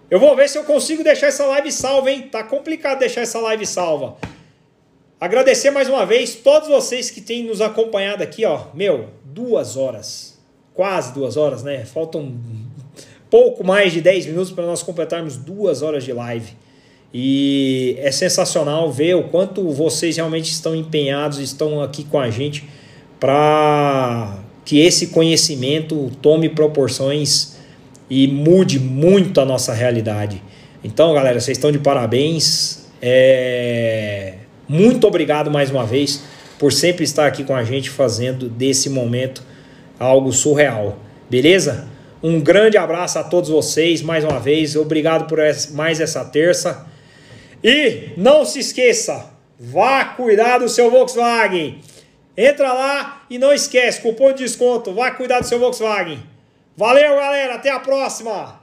Eu vou ver se eu consigo deixar essa live salva, hein? Tá complicado deixar essa live salva. Agradecer mais uma vez todos vocês que têm nos acompanhado aqui, ó. Meu, duas horas. Quase duas horas, né? Faltam pouco mais de 10 minutos para nós completarmos duas horas de live. E é sensacional ver o quanto vocês realmente estão empenhados, estão aqui com a gente para que esse conhecimento tome proporções e mude muito a nossa realidade. Então, galera, vocês estão de parabéns. É muito obrigado mais uma vez por sempre estar aqui com a gente fazendo desse momento algo surreal. Beleza? Um grande abraço a todos vocês mais uma vez. Obrigado por mais essa terça. E não se esqueça, vá cuidar do seu Volkswagen. Entra lá e não esquece, cupom de desconto, vá cuidar do seu Volkswagen. Valeu, galera, até a próxima.